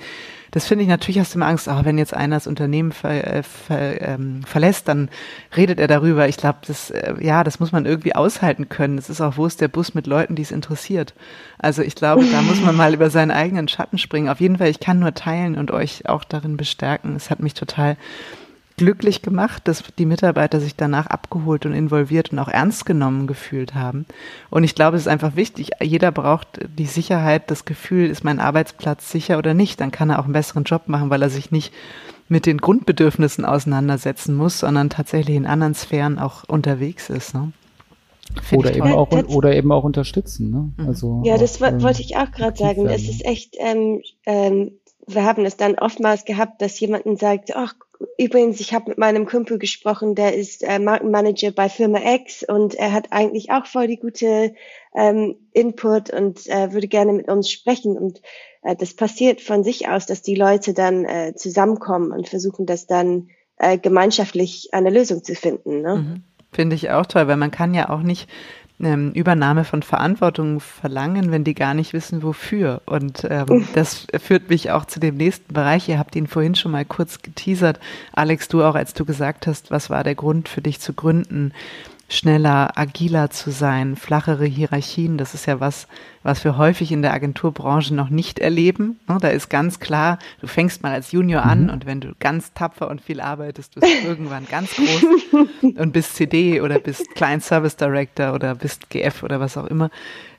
das finde ich natürlich, hast du immer Angst, ach, wenn jetzt einer das Unternehmen ver, äh, ver, ähm, verlässt, dann redet er darüber. Ich glaube, das, äh, ja, das muss man irgendwie aushalten können. Das ist auch, wo ist der Bus mit Leuten, die es interessiert. Also ich glaube, da muss man mal über seinen eigenen Schatten springen. Auf jeden Fall, ich kann nur teilen und euch auch darin bestärken. Es hat mich total glücklich gemacht, dass die Mitarbeiter sich danach abgeholt und involviert und auch ernst genommen gefühlt haben. Und ich glaube, es ist einfach wichtig. Jeder braucht die Sicherheit, das Gefühl, ist mein Arbeitsplatz sicher oder nicht. Dann kann er auch einen besseren Job machen, weil er sich nicht mit den Grundbedürfnissen auseinandersetzen muss, sondern tatsächlich in anderen Sphären auch unterwegs ist. Ne? Oder eben, auch, oder eben auch unterstützen. Ne? Mhm. Also ja, das ähm, wollte ich auch gerade sagen. Werden. Es ist echt, ähm, ähm, wir haben es dann oftmals gehabt, dass jemanden sagt, ach, Übrigens, ich habe mit meinem Kumpel gesprochen, der ist äh, Markenmanager bei Firma X und er hat eigentlich auch voll die gute ähm, Input und äh, würde gerne mit uns sprechen. Und äh, das passiert von sich aus, dass die Leute dann äh, zusammenkommen und versuchen, das dann äh, gemeinschaftlich eine Lösung zu finden. Ne? Mhm. Finde ich auch toll, weil man kann ja auch nicht ähm, Übernahme von Verantwortung verlangen, wenn die gar nicht wissen, wofür. Und ähm, das führt mich auch zu dem nächsten Bereich. Ihr habt ihn vorhin schon mal kurz geteasert. Alex, du auch, als du gesagt hast, was war der Grund für dich zu gründen? Schneller, agiler zu sein, flachere Hierarchien. Das ist ja was, was wir häufig in der Agenturbranche noch nicht erleben. Ne, da ist ganz klar, du fängst mal als Junior an mhm. und wenn du ganz tapfer und viel arbeitest, bist du irgendwann ganz groß und bist CD oder bist Client Service Director oder bist GF oder was auch immer.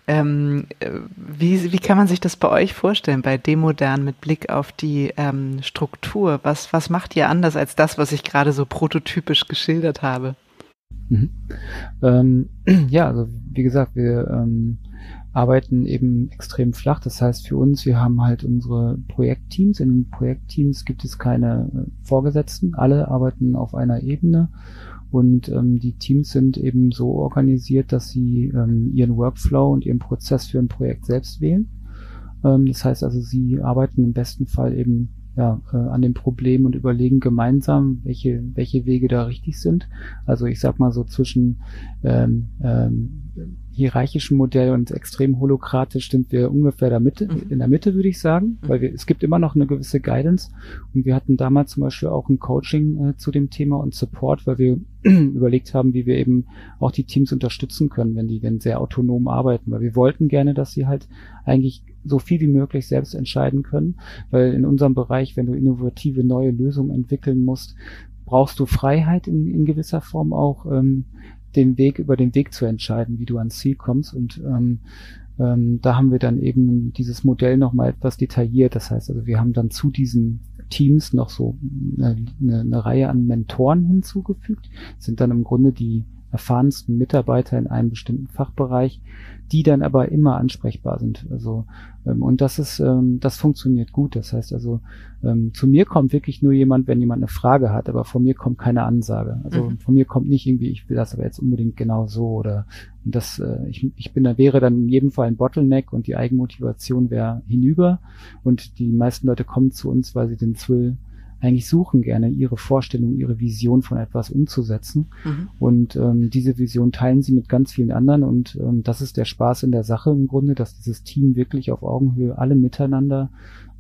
Ähm, wie, wie kann man sich das bei euch vorstellen, bei Demodern mit Blick auf die ähm, Struktur? Was, was macht ihr anders als das, was ich gerade so prototypisch geschildert habe? Mhm. Ähm, ja, also wie gesagt, wir ähm, arbeiten eben extrem flach. Das heißt für uns, wir haben halt unsere Projektteams. In den Projektteams gibt es keine äh, Vorgesetzten. Alle arbeiten auf einer Ebene und ähm, die Teams sind eben so organisiert, dass sie ähm, ihren Workflow und ihren Prozess für ein Projekt selbst wählen. Ähm, das heißt also, sie arbeiten im besten Fall eben ja, äh, an dem Problem und überlegen gemeinsam, welche, welche Wege da richtig sind. Also ich sag mal so zwischen ähm, ähm, hierarchischen Modell und extrem holokratisch sind wir ungefähr der Mitte, mhm. in der Mitte würde ich sagen, mhm. weil wir, es gibt immer noch eine gewisse Guidance und wir hatten damals zum Beispiel auch ein Coaching äh, zu dem Thema und Support, weil wir überlegt haben, wie wir eben auch die Teams unterstützen können, wenn die wenn sehr autonom arbeiten, weil wir wollten gerne, dass sie halt eigentlich so viel wie möglich selbst entscheiden können, weil in unserem Bereich, wenn du innovative neue Lösungen entwickeln musst, brauchst du Freiheit in, in gewisser Form auch, ähm, den Weg über den Weg zu entscheiden, wie du ans Ziel kommst. Und ähm, ähm, da haben wir dann eben dieses Modell nochmal etwas detailliert. Das heißt also, wir haben dann zu diesen Teams noch so eine, eine, eine Reihe an Mentoren hinzugefügt, sind dann im Grunde die erfahrensten Mitarbeiter in einem bestimmten Fachbereich, die dann aber immer ansprechbar sind. Also ähm, und das ist, ähm, das funktioniert gut. Das heißt also, ähm, zu mir kommt wirklich nur jemand, wenn jemand eine Frage hat, aber von mir kommt keine Ansage. Also mhm. von mir kommt nicht irgendwie, ich will das aber jetzt unbedingt genau so oder und das, äh, ich, ich bin da wäre dann in jedem Fall ein Bottleneck und die Eigenmotivation wäre hinüber und die meisten Leute kommen zu uns, weil sie den Zwill eigentlich suchen gerne ihre Vorstellung, ihre Vision von etwas umzusetzen. Mhm. Und ähm, diese Vision teilen sie mit ganz vielen anderen. Und ähm, das ist der Spaß in der Sache im Grunde, dass dieses Team wirklich auf Augenhöhe alle miteinander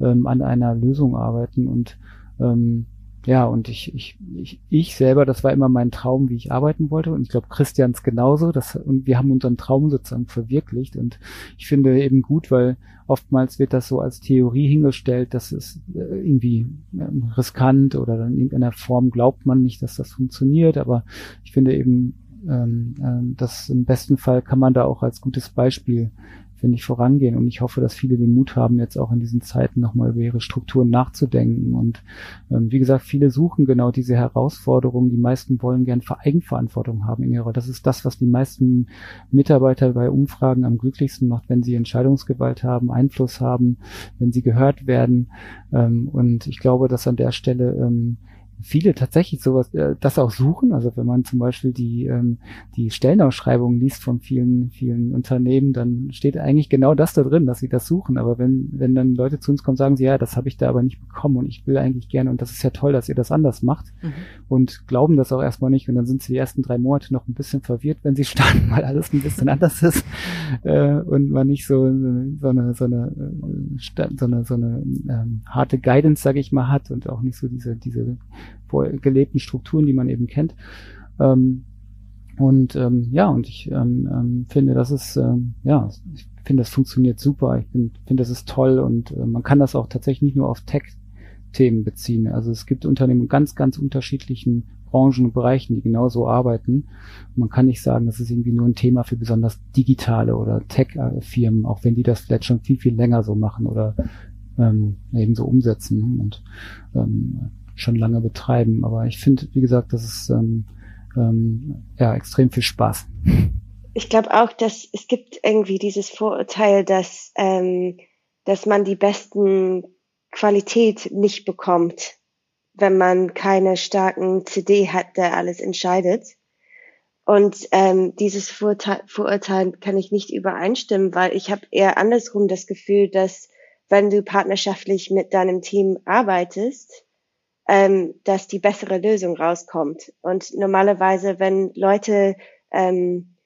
ähm, an einer Lösung arbeiten und ähm, ja, und ich, ich, ich, ich selber, das war immer mein Traum, wie ich arbeiten wollte. Und ich glaube, Christians genauso. Das, und wir haben unseren Traum sozusagen verwirklicht. Und ich finde eben gut, weil oftmals wird das so als Theorie hingestellt, das ist äh, irgendwie ähm, riskant oder in irgendeiner Form glaubt man nicht, dass das funktioniert. Aber ich finde eben, ähm, äh, dass im besten Fall kann man da auch als gutes Beispiel finde ich, vorangehen. Und ich hoffe, dass viele den Mut haben, jetzt auch in diesen Zeiten nochmal über ihre Strukturen nachzudenken. Und ähm, wie gesagt, viele suchen genau diese Herausforderungen. Die meisten wollen gern Eigenverantwortung haben in ihrer. Das ist das, was die meisten Mitarbeiter bei Umfragen am glücklichsten macht, wenn sie Entscheidungsgewalt haben, Einfluss haben, wenn sie gehört werden. Ähm, und ich glaube, dass an der Stelle ähm, viele tatsächlich sowas, äh, das auch suchen. Also wenn man zum Beispiel die, ähm, die Stellenausschreibungen liest von vielen, vielen Unternehmen, dann steht eigentlich genau das da drin, dass sie das suchen. Aber wenn, wenn dann Leute zu uns kommen, sagen sie, ja, das habe ich da aber nicht bekommen und ich will eigentlich gerne und das ist ja toll, dass ihr das anders macht mhm. und glauben das auch erstmal nicht und dann sind sie die ersten drei Monate noch ein bisschen verwirrt, wenn sie starten, weil alles ein bisschen anders ist äh, und man nicht so, so eine, so eine, äh, so eine, so eine ähm, harte Guidance, sage ich mal, hat und auch nicht so diese, diese gelebten Strukturen, die man eben kennt. Ähm, und ähm, ja, und ich ähm, ähm, finde, das ist, ähm, ja, ich finde, das funktioniert super. Ich finde, find, das ist toll und äh, man kann das auch tatsächlich nicht nur auf Tech-Themen beziehen. Also es gibt Unternehmen in ganz, ganz unterschiedlichen Branchen und Bereichen, die genauso arbeiten. Man kann nicht sagen, das ist irgendwie nur ein Thema für besonders digitale oder Tech-Firmen, auch wenn die das vielleicht schon viel, viel länger so machen oder ähm, eben so umsetzen. Und ähm, schon lange betreiben. Aber ich finde, wie gesagt, das ist ähm, ähm, ja extrem viel Spaß. Ich glaube auch, dass es gibt irgendwie dieses Vorurteil, dass ähm, dass man die besten Qualität nicht bekommt, wenn man keine starken CD hat, der alles entscheidet. Und ähm, dieses Vorurteil, Vorurteil kann ich nicht übereinstimmen, weil ich habe eher andersrum das Gefühl, dass wenn du partnerschaftlich mit deinem Team arbeitest, ähm, dass die bessere Lösung rauskommt. Und normalerweise, wenn Leute ähm,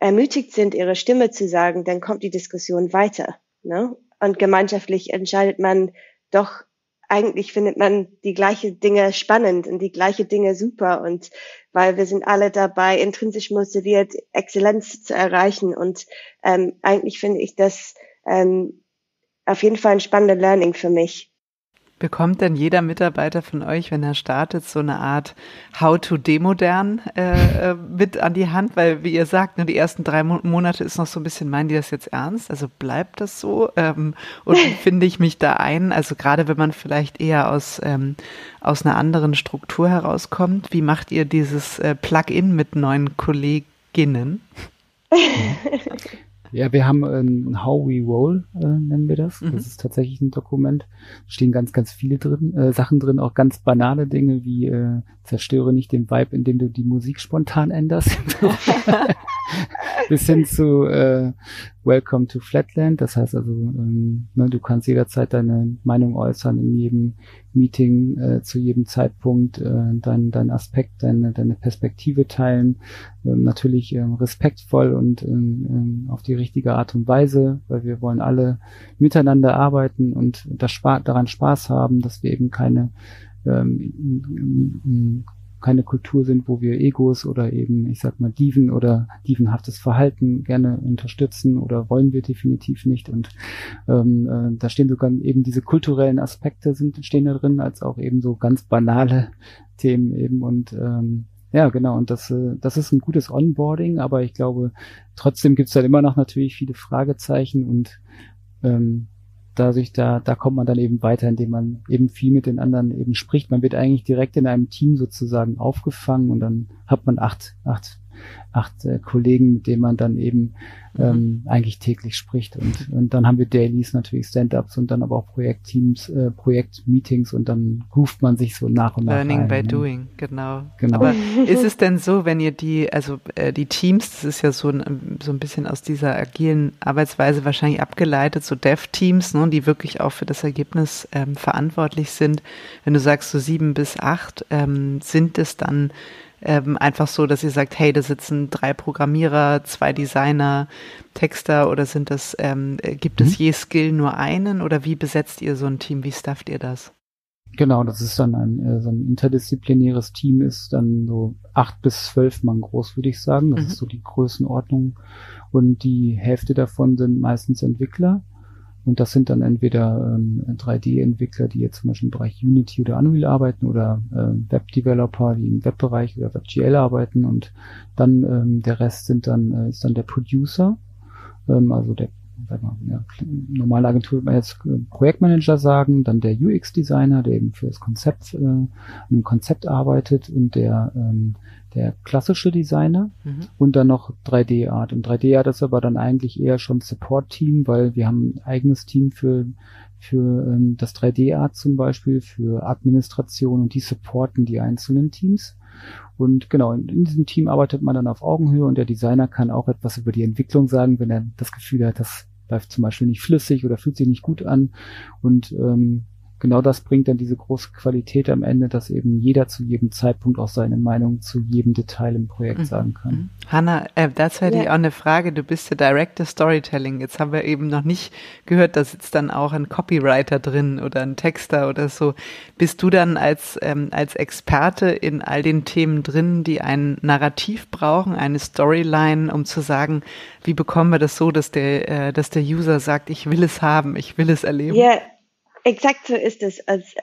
ermutigt sind, ihre Stimme zu sagen, dann kommt die Diskussion weiter. Ne? Und gemeinschaftlich entscheidet man doch eigentlich findet man die gleiche Dinge spannend und die gleiche Dinge super und weil wir sind alle dabei, intrinsisch motiviert, Exzellenz zu erreichen und ähm, eigentlich finde ich das ähm, auf jeden Fall ein spannender Learning für mich. Bekommt denn jeder Mitarbeiter von euch, wenn er startet, so eine Art How-to-Demodern äh, äh, mit an die Hand? Weil, wie ihr sagt, nur die ersten drei Monate ist noch so ein bisschen, meinen die das jetzt ernst? Also bleibt das so? Ähm, und wie finde ich mich da ein? Also gerade wenn man vielleicht eher aus, ähm, aus einer anderen Struktur herauskommt, wie macht ihr dieses äh, Plug-in mit neuen Kolleginnen? Ja, wir haben ein How We Roll, äh, nennen wir das. Mhm. Das ist tatsächlich ein Dokument. Da stehen ganz, ganz viele drin, äh, Sachen drin, auch ganz banale Dinge wie äh, zerstöre nicht den Vibe, indem du die Musik spontan änderst. Bis hin zu äh, Welcome to Flatland. Das heißt also, ähm, ne, du kannst jederzeit deine Meinung äußern in jedem Meeting, äh, zu jedem Zeitpunkt, äh, dein, dein Aspekt, deine, deine Perspektive teilen. Ähm, natürlich ähm, respektvoll und ähm, ähm auf die richtige Art und Weise, weil wir wollen alle miteinander arbeiten und das Spa daran Spaß haben, dass wir eben keine ähm, keine Kultur sind, wo wir Egos oder eben, ich sag mal, Diven oder dievenhaftes Verhalten gerne unterstützen oder wollen wir definitiv nicht. Und ähm, äh, da stehen sogar eben diese kulturellen Aspekte sind stehen da drin, als auch eben so ganz banale Themen eben und ähm, ja, genau. Und das, äh, das ist ein gutes Onboarding, aber ich glaube, trotzdem gibt es dann immer noch natürlich viele Fragezeichen und ähm, dadurch, da, da kommt man dann eben weiter, indem man eben viel mit den anderen eben spricht. Man wird eigentlich direkt in einem Team sozusagen aufgefangen und dann hat man acht, acht acht äh, Kollegen, mit denen man dann eben mhm. ähm, eigentlich täglich spricht. Und, und dann haben wir Dailies, natürlich Stand-ups und dann aber auch Projektteams, äh, Projektmeetings und dann ruft man sich so nach und nach. Learning ein, by ne? doing, genau. genau. Aber ist es denn so, wenn ihr die, also äh, die Teams, das ist ja so ein, so ein bisschen aus dieser agilen Arbeitsweise wahrscheinlich abgeleitet, so Dev-Teams, ne, die wirklich auch für das Ergebnis ähm, verantwortlich sind. Wenn du sagst so sieben bis acht, ähm, sind es dann ähm, einfach so, dass ihr sagt, hey, da sitzen drei Programmierer, zwei Designer, Texter oder sind das, ähm, gibt mhm. es je Skill nur einen oder wie besetzt ihr so ein Team? Wie stafft ihr das? Genau, das ist dann ein, äh, so ein interdisziplinäres Team, ist dann so acht bis zwölf Mann groß, würde ich sagen. Das mhm. ist so die Größenordnung. Und die Hälfte davon sind meistens Entwickler. Und das sind dann entweder ähm, 3D-Entwickler, die jetzt zum Beispiel im Bereich Unity oder Unreal arbeiten oder äh, Web-Developer, die im Webbereich oder WebGL arbeiten. Und dann ähm, der Rest sind dann äh, ist dann der Producer, ähm, also der ja, normale Agentur würde man jetzt äh, Projektmanager sagen, dann der UX-Designer, der eben für das Konzept, äh, an Konzept arbeitet und der ähm, der klassische Designer mhm. und dann noch 3D-Art. Und 3D-Art ist aber dann eigentlich eher schon Support-Team, weil wir haben ein eigenes Team für, für ähm, das 3D-Art zum Beispiel, für Administration und die supporten die einzelnen Teams. Und genau, in, in, diesem Team arbeitet man dann auf Augenhöhe und der Designer kann auch etwas über die Entwicklung sagen, wenn er das Gefühl hat, das läuft zum Beispiel nicht flüssig oder fühlt sich nicht gut an. Und ähm, genau das bringt dann diese große Qualität am Ende, dass eben jeder zu jedem Zeitpunkt auch seine Meinung zu jedem Detail im Projekt mhm. sagen kann. Mhm. Hanna, äh, das hätte ja. ich auch eine Frage. Du bist ja Director Storytelling. Jetzt haben wir eben noch nicht gehört, da sitzt dann auch ein Copywriter drin oder ein Texter oder so. Bist du dann als, ähm, als Experte in all den Themen drin, die ein Narrativ brauchen, eine Storyline, um zu sagen, wie bekommen wir das so, dass der, äh, dass der User sagt, ich will es haben, ich will es erleben? Ja, Exakt so ist es.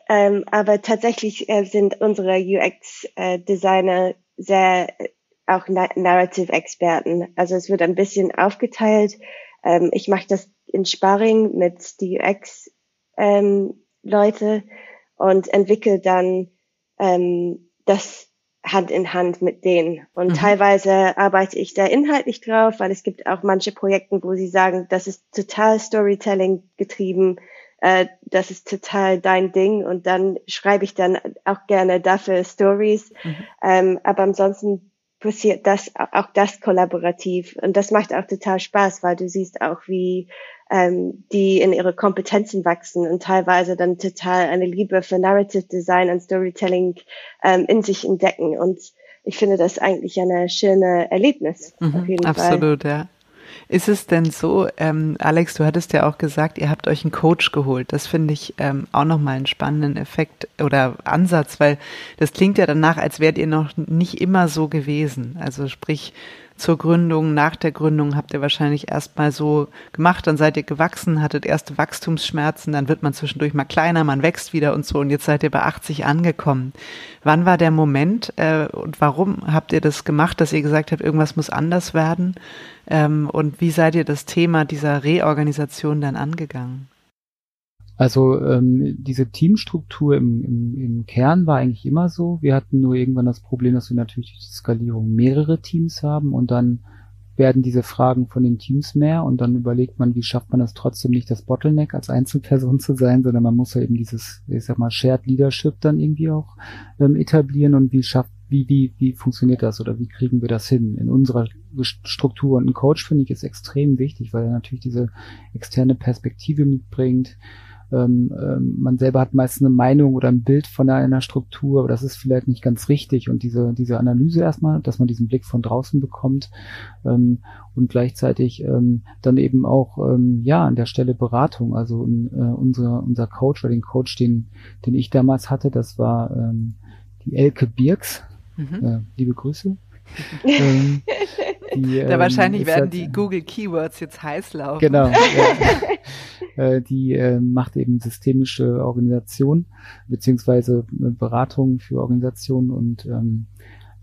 Ähm, aber tatsächlich äh, sind unsere UX-Designer äh, sehr äh, auch Na Narrative-Experten. Also es wird ein bisschen aufgeteilt. Ähm, ich mache das in Sparring mit die UX-Leute ähm, und entwickle dann ähm, das Hand in Hand mit denen. Und mhm. teilweise arbeite ich da inhaltlich drauf, weil es gibt auch manche Projekte, wo sie sagen, das ist total Storytelling getrieben äh, das ist total dein Ding und dann schreibe ich dann auch gerne dafür Stories. Mhm. Ähm, aber ansonsten passiert das auch das kollaborativ und das macht auch total Spaß, weil du siehst auch, wie ähm, die in ihre Kompetenzen wachsen und teilweise dann total eine Liebe für Narrative Design und Storytelling ähm, in sich entdecken und ich finde das eigentlich eine schöne Erlebnis. Mhm, absolut, Fall. ja. Ist es denn so, ähm, Alex, du hattest ja auch gesagt, ihr habt euch einen Coach geholt. Das finde ich ähm, auch nochmal einen spannenden Effekt oder Ansatz, weil das klingt ja danach, als wärt ihr noch nicht immer so gewesen. Also sprich, zur Gründung, nach der Gründung habt ihr wahrscheinlich erstmal so gemacht, dann seid ihr gewachsen, hattet erste Wachstumsschmerzen, dann wird man zwischendurch mal kleiner, man wächst wieder und so und jetzt seid ihr bei 80 angekommen. Wann war der Moment äh, und warum habt ihr das gemacht, dass ihr gesagt habt, irgendwas muss anders werden? Ähm, und wie seid ihr das Thema dieser Reorganisation dann angegangen? Also ähm, diese Teamstruktur im, im, im Kern war eigentlich immer so. Wir hatten nur irgendwann das Problem, dass wir natürlich durch die Skalierung mehrere Teams haben und dann werden diese Fragen von den Teams mehr und dann überlegt man, wie schafft man das trotzdem nicht das Bottleneck als Einzelperson zu sein, sondern man muss ja eben dieses, ich sag mal, Shared Leadership dann irgendwie auch ähm, etablieren und wie schafft, wie, wie, wie funktioniert das oder wie kriegen wir das hin in unserer Struktur? Und ein Coach finde ich ist extrem wichtig, weil er natürlich diese externe Perspektive mitbringt, ähm, ähm, man selber hat meist eine Meinung oder ein Bild von einer Struktur, aber das ist vielleicht nicht ganz richtig. Und diese, diese Analyse erstmal, dass man diesen Blick von draußen bekommt ähm, und gleichzeitig ähm, dann eben auch ähm, ja an der Stelle Beratung. Also äh, unser, unser Coach oder den Coach, den, den ich damals hatte, das war ähm, die Elke Birks. Mhm. Äh, liebe Grüße. ähm, die, da ähm, wahrscheinlich werden halt, die Google Keywords jetzt heiß laufen. Genau. Äh, die äh, macht eben systemische Organisation beziehungsweise äh, Beratung für Organisationen und ähm,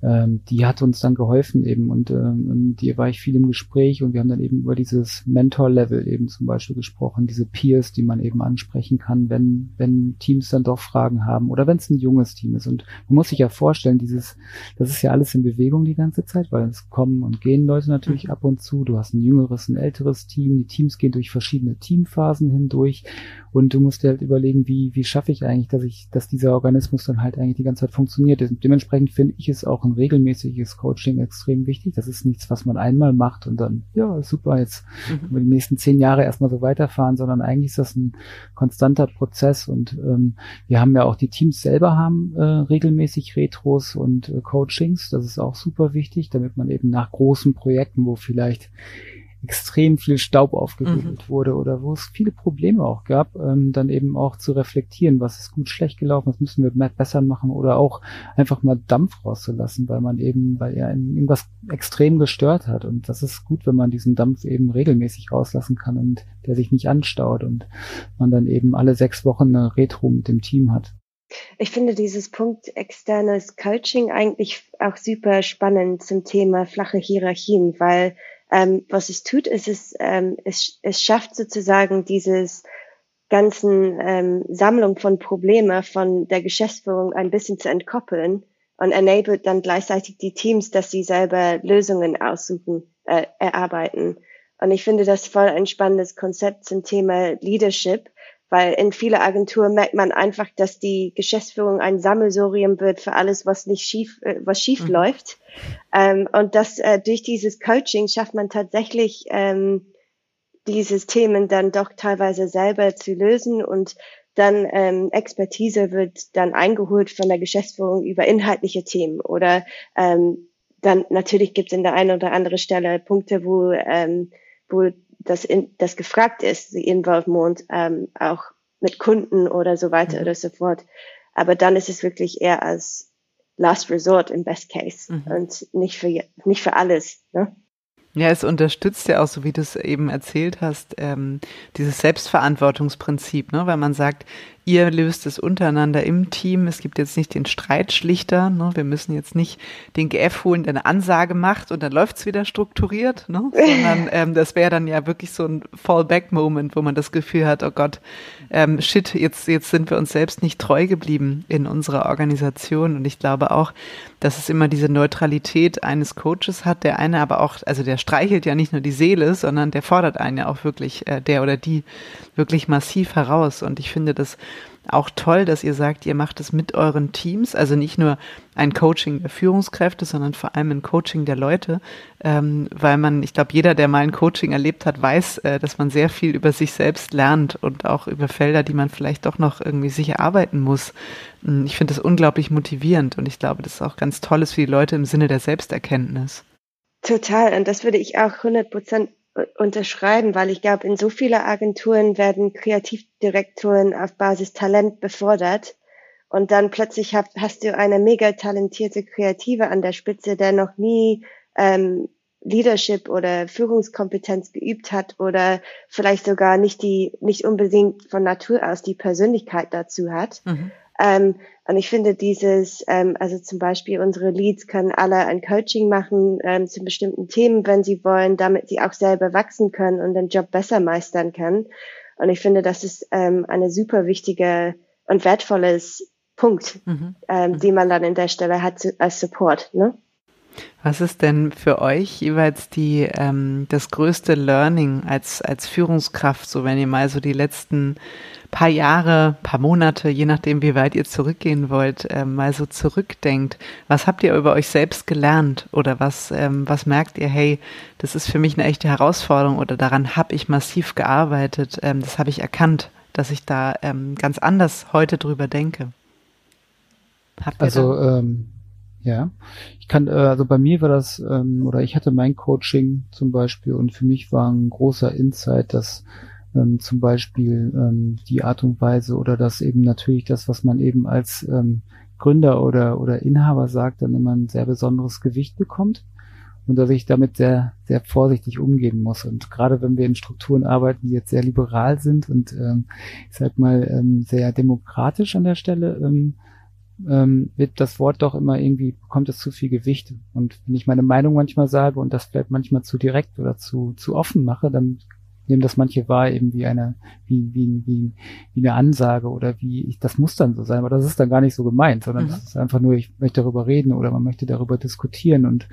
ähm, die hat uns dann geholfen eben und ähm, mit ihr war ich viel im Gespräch und wir haben dann eben über dieses Mentor-Level eben zum Beispiel gesprochen, diese Peers, die man eben ansprechen kann, wenn, wenn Teams dann doch Fragen haben oder wenn es ein junges Team ist. Und man muss sich ja vorstellen, dieses, das ist ja alles in Bewegung die ganze Zeit, weil es kommen und gehen Leute natürlich mhm. ab und zu. Du hast ein jüngeres, ein älteres Team, die Teams gehen durch verschiedene Teamphasen hindurch und du musst dir halt überlegen, wie, wie schaffe ich eigentlich, dass ich, dass dieser Organismus dann halt eigentlich die ganze Zeit funktioniert. Dementsprechend finde ich es auch ein regelmäßiges Coaching extrem wichtig. Das ist nichts, was man einmal macht und dann, ja, super, jetzt mhm. über die nächsten zehn Jahre erstmal so weiterfahren, sondern eigentlich ist das ein konstanter Prozess und ähm, wir haben ja auch die Teams selber haben äh, regelmäßig Retros und äh, Coachings. Das ist auch super wichtig, damit man eben nach großen Projekten, wo vielleicht extrem viel Staub aufgewirbelt mhm. wurde oder wo es viele Probleme auch gab, ähm, dann eben auch zu reflektieren, was ist gut, schlecht gelaufen, was müssen wir besser machen oder auch einfach mal Dampf rauszulassen, weil man eben, weil er irgendwas extrem gestört hat. Und das ist gut, wenn man diesen Dampf eben regelmäßig rauslassen kann und der sich nicht anstaut und man dann eben alle sechs Wochen eine Retro mit dem Team hat. Ich finde dieses Punkt externes Coaching eigentlich auch super spannend zum Thema flache Hierarchien, weil ähm, was es tut, ist es, ähm, es, es schafft sozusagen dieses ganzen ähm, Sammlung von Probleme von der Geschäftsführung ein bisschen zu entkoppeln und enabled dann gleichzeitig die Teams, dass sie selber Lösungen aussuchen, äh, erarbeiten. Und ich finde das voll ein spannendes Konzept zum Thema Leadership, weil in viele Agenturen merkt man einfach, dass die Geschäftsführung ein Sammelsurium wird für alles, was nicht schief, äh, was schief mhm. läuft. Ähm, und das äh, durch dieses Coaching schafft man tatsächlich ähm, dieses Themen dann doch teilweise selber zu lösen und dann ähm, Expertise wird dann eingeholt von der Geschäftsführung über inhaltliche Themen oder ähm, dann natürlich gibt es in der einen oder anderen Stelle Punkte, wo ähm, wo das, in, das gefragt ist, die Involvement ähm, auch mit Kunden oder so weiter mhm. oder so fort. Aber dann ist es wirklich eher als Last Resort im Best Case mhm. und nicht für, nicht für alles. Ne? Ja, es unterstützt ja auch, so wie du es eben erzählt hast, ähm, dieses Selbstverantwortungsprinzip, ne? weil man sagt, ihr löst es untereinander im Team. Es gibt jetzt nicht den Streitschlichter. Ne? Wir müssen jetzt nicht den GF holen, der eine Ansage macht und dann läuft's wieder strukturiert, ne? sondern ähm, das wäre dann ja wirklich so ein Fallback-Moment, wo man das Gefühl hat, oh Gott, ähm, shit, jetzt, jetzt sind wir uns selbst nicht treu geblieben in unserer Organisation. Und ich glaube auch, dass es immer diese Neutralität eines Coaches hat, der eine aber auch, also der streichelt ja nicht nur die Seele, sondern der fordert einen ja auch wirklich, äh, der oder die wirklich massiv heraus. Und ich finde das auch toll, dass ihr sagt, ihr macht es mit euren Teams, also nicht nur ein Coaching der Führungskräfte, sondern vor allem ein Coaching der Leute, ähm, weil man, ich glaube, jeder, der mal ein Coaching erlebt hat, weiß, äh, dass man sehr viel über sich selbst lernt und auch über Felder, die man vielleicht doch noch irgendwie sich erarbeiten muss. Hm, ich finde das unglaublich motivierend und ich glaube, das ist auch ganz tolles für die Leute im Sinne der Selbsterkenntnis. Total, und das würde ich auch 100 Prozent unterschreiben, weil ich glaube, in so vielen Agenturen werden Kreativdirektoren auf Basis Talent befordert. Und dann plötzlich hab, hast du eine mega talentierte Kreative an der Spitze, der noch nie ähm, Leadership oder Führungskompetenz geübt hat oder vielleicht sogar nicht die, nicht unbedingt von Natur aus die Persönlichkeit dazu hat. Mhm. Ähm, und ich finde dieses, ähm, also zum Beispiel unsere Leads können alle ein Coaching machen ähm, zu bestimmten Themen, wenn sie wollen, damit sie auch selber wachsen können und den Job besser meistern können. Und ich finde, das ist ähm, eine super wichtige und wertvolles Punkt, mhm. ähm, mhm. die man dann in der Stelle hat zu, als Support. Ne? Was ist denn für euch jeweils die, ähm, das größte Learning als, als Führungskraft, so wenn ihr mal so die letzten paar Jahre, paar Monate, je nachdem, wie weit ihr zurückgehen wollt, äh, mal so zurückdenkt? Was habt ihr über euch selbst gelernt oder was, ähm, was merkt ihr, hey, das ist für mich eine echte Herausforderung oder daran habe ich massiv gearbeitet, ähm, das habe ich erkannt, dass ich da ähm, ganz anders heute drüber denke? Habt ihr also, ähm, ja, ich kann, äh, also bei mir war das, ähm, oder ich hatte mein Coaching zum Beispiel und für mich war ein großer Insight, dass ähm, zum Beispiel ähm, die Art und Weise oder das eben natürlich das, was man eben als ähm, Gründer oder, oder Inhaber sagt, dann immer ein sehr besonderes Gewicht bekommt und dass ich damit sehr, sehr vorsichtig umgehen muss. Und gerade wenn wir in Strukturen arbeiten, die jetzt sehr liberal sind und ähm, ich sag mal ähm, sehr demokratisch an der Stelle, ähm, ähm, wird das Wort doch immer irgendwie, bekommt es zu viel Gewicht. Und wenn ich meine Meinung manchmal sage und das vielleicht manchmal zu direkt oder zu, zu offen mache, dann nehmen das manche wahr eben wie eine, wie, wie, wie, wie eine Ansage oder wie, ich, das muss dann so sein, aber das ist dann gar nicht so gemeint, sondern mhm. das ist einfach nur, ich möchte darüber reden oder man möchte darüber diskutieren und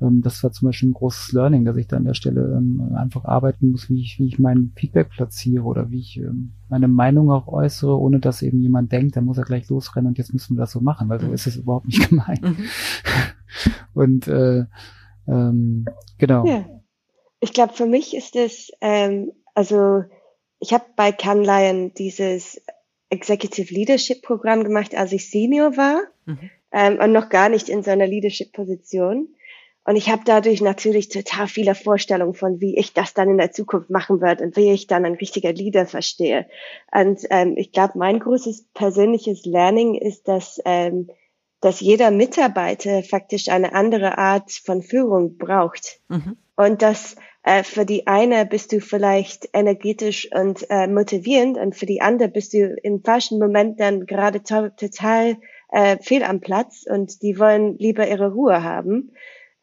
ähm, das war zum Beispiel ein großes Learning, dass ich da an der Stelle ähm, einfach arbeiten muss, wie ich, wie ich mein Feedback platziere oder wie ich ähm, meine Meinung auch äußere, ohne dass eben jemand denkt, dann muss er gleich losrennen und jetzt müssen wir das so machen, weil so mhm. ist es überhaupt nicht gemeint. Mhm. und äh, ähm, genau. Ja. Ich glaube, für mich ist es, ähm, also ich habe bei Canlion dieses Executive Leadership Programm gemacht, als ich Senior war mhm. ähm, und noch gar nicht in so einer Leadership Position. Und ich habe dadurch natürlich total viele Vorstellungen von, wie ich das dann in der Zukunft machen werde und wie ich dann ein richtiger Leader verstehe. Und ähm, ich glaube, mein großes persönliches Learning ist, dass, ähm, dass jeder Mitarbeiter faktisch eine andere Art von Führung braucht. Mhm. Und dass äh, für die eine bist du vielleicht energetisch und äh, motivierend und für die andere bist du im falschen Moment dann gerade to total äh, fehl am Platz und die wollen lieber ihre Ruhe haben.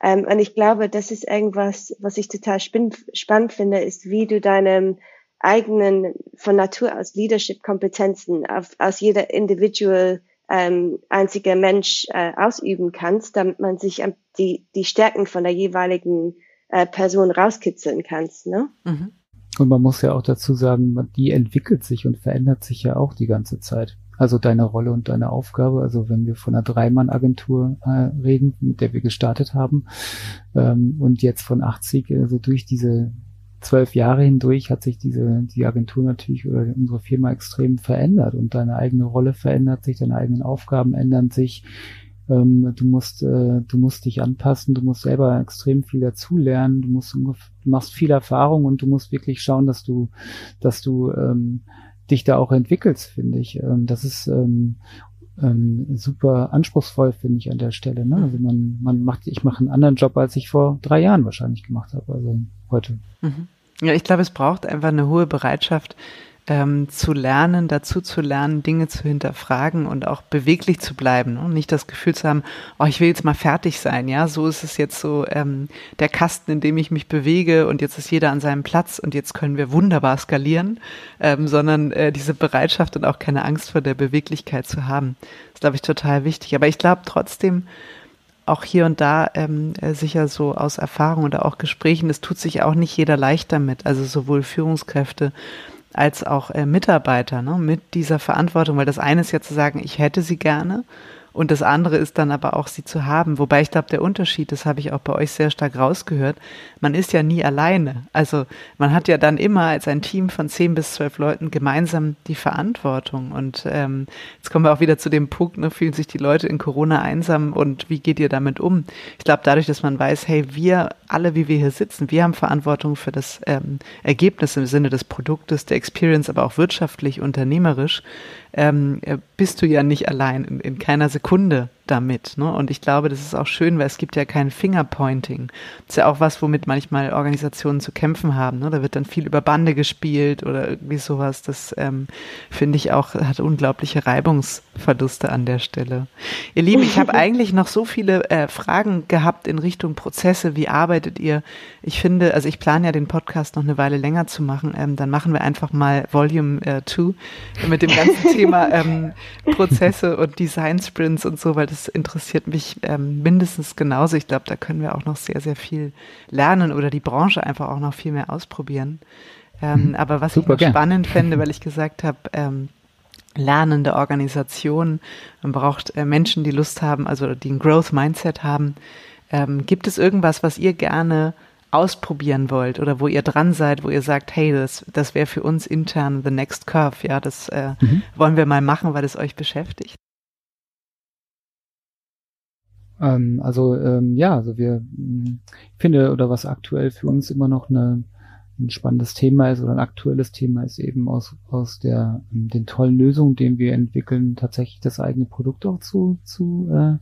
Ähm, und ich glaube, das ist irgendwas, was ich total spannend finde, ist, wie du deinem eigenen von Natur aus Leadership-Kompetenzen aus jeder individual ähm, einziger Mensch äh, ausüben kannst, damit man sich die, die Stärken von der jeweiligen äh, Person rauskitzeln kannst. Ne? Mhm. Und man muss ja auch dazu sagen, die entwickelt sich und verändert sich ja auch die ganze Zeit. Also deine Rolle und deine Aufgabe. Also wenn wir von einer Dreimann-Agentur äh, reden, mit der wir gestartet haben, ähm, und jetzt von 80, also durch diese zwölf Jahre hindurch hat sich diese die Agentur natürlich oder unsere Firma extrem verändert und deine eigene Rolle verändert sich, deine eigenen Aufgaben ändern sich. Ähm, du musst, äh, du musst dich anpassen, du musst selber extrem viel dazulernen, du musst, du machst viel Erfahrung und du musst wirklich schauen, dass du, dass du ähm, dich da auch entwickelst, finde ich. Ähm, das ist ähm, ähm, super anspruchsvoll, finde ich an der Stelle. Ne? Also man, man macht, ich mache einen anderen Job, als ich vor drei Jahren wahrscheinlich gemacht habe, also heute. Mhm. Ja, ich glaube, es braucht einfach eine hohe Bereitschaft, ähm, zu lernen, dazu zu lernen, Dinge zu hinterfragen und auch beweglich zu bleiben und nicht das Gefühl zu haben, oh, ich will jetzt mal fertig sein, ja, so ist es jetzt so ähm, der Kasten, in dem ich mich bewege und jetzt ist jeder an seinem Platz und jetzt können wir wunderbar skalieren, ähm, sondern äh, diese Bereitschaft und auch keine Angst vor der Beweglichkeit zu haben, ist, glaube ich, total wichtig. Aber ich glaube trotzdem, auch hier und da ähm, äh, sicher so aus Erfahrung oder auch Gesprächen, es tut sich auch nicht jeder leicht damit, also sowohl Führungskräfte als auch äh, Mitarbeiter ne, mit dieser Verantwortung, weil das eine ist ja zu sagen, ich hätte sie gerne Und das andere ist dann aber auch, sie zu haben. Wobei ich glaube, der Unterschied, das habe ich auch bei euch sehr stark rausgehört, man ist ja nie alleine. Also man hat ja dann immer als ein Team von zehn bis zwölf Leuten gemeinsam die Verantwortung. Und ähm, jetzt kommen wir auch wieder zu dem Punkt, ne, fühlen sich die Leute in Corona einsam und wie geht ihr damit um? Ich glaube, dadurch, dass man weiß, hey, wir alle, wie wir hier sitzen, wir haben Verantwortung für das ähm, Ergebnis im Sinne des Produktes, der Experience, aber auch wirtschaftlich, unternehmerisch, ähm, äh, bist du ja nicht allein in, in keiner Sekunde damit. Ne? Und ich glaube, das ist auch schön, weil es gibt ja kein Fingerpointing. Das ist ja auch was, womit manchmal Organisationen zu kämpfen haben. Ne? Da wird dann viel über Bande gespielt oder irgendwie sowas. Das ähm, finde ich auch, hat unglaubliche Reibungsverluste an der Stelle. Ihr Lieben, ich habe eigentlich noch so viele äh, Fragen gehabt in Richtung Prozesse. Wie arbeitet ihr? Ich finde, also ich plane ja den Podcast noch eine Weile länger zu machen. Ähm, dann machen wir einfach mal Volume 2 äh, mit dem ganzen Thema ähm, Prozesse und Design Sprints und so, weil das interessiert mich ähm, mindestens genauso. Ich glaube, da können wir auch noch sehr, sehr viel lernen oder die Branche einfach auch noch viel mehr ausprobieren. Ähm, mhm. aber was Super, ich spannend fände, weil ich gesagt habe, ähm, lernende Organisation, man braucht äh, Menschen, die Lust haben, also die ein Growth Mindset haben. Ähm, gibt es irgendwas, was ihr gerne ausprobieren wollt oder wo ihr dran seid, wo ihr sagt, hey, das, das wäre für uns intern the next curve, ja, das äh, mhm. wollen wir mal machen, weil es euch beschäftigt? Ähm, also ähm, ja, also wir hm, ich finde oder was aktuell für uns immer noch eine, ein spannendes Thema ist oder ein aktuelles Thema ist eben aus aus der ähm, den tollen Lösungen, den wir entwickeln, tatsächlich das eigene Produkt auch zu zu äh,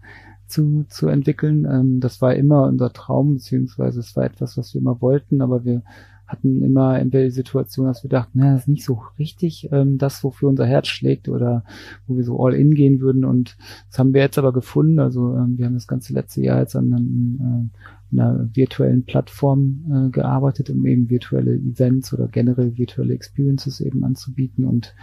zu, zu entwickeln. Ähm, das war immer unser Traum, beziehungsweise es war etwas, was wir immer wollten, aber wir hatten immer entweder die Situation, dass wir dachten, na, das ist nicht so richtig ähm, das, wofür unser Herz schlägt oder wo wir so all in gehen würden. Und das haben wir jetzt aber gefunden. Also ähm, wir haben das ganze letzte Jahr jetzt an, an äh, einer virtuellen Plattform äh, gearbeitet, um eben virtuelle Events oder generell virtuelle Experiences eben anzubieten. Und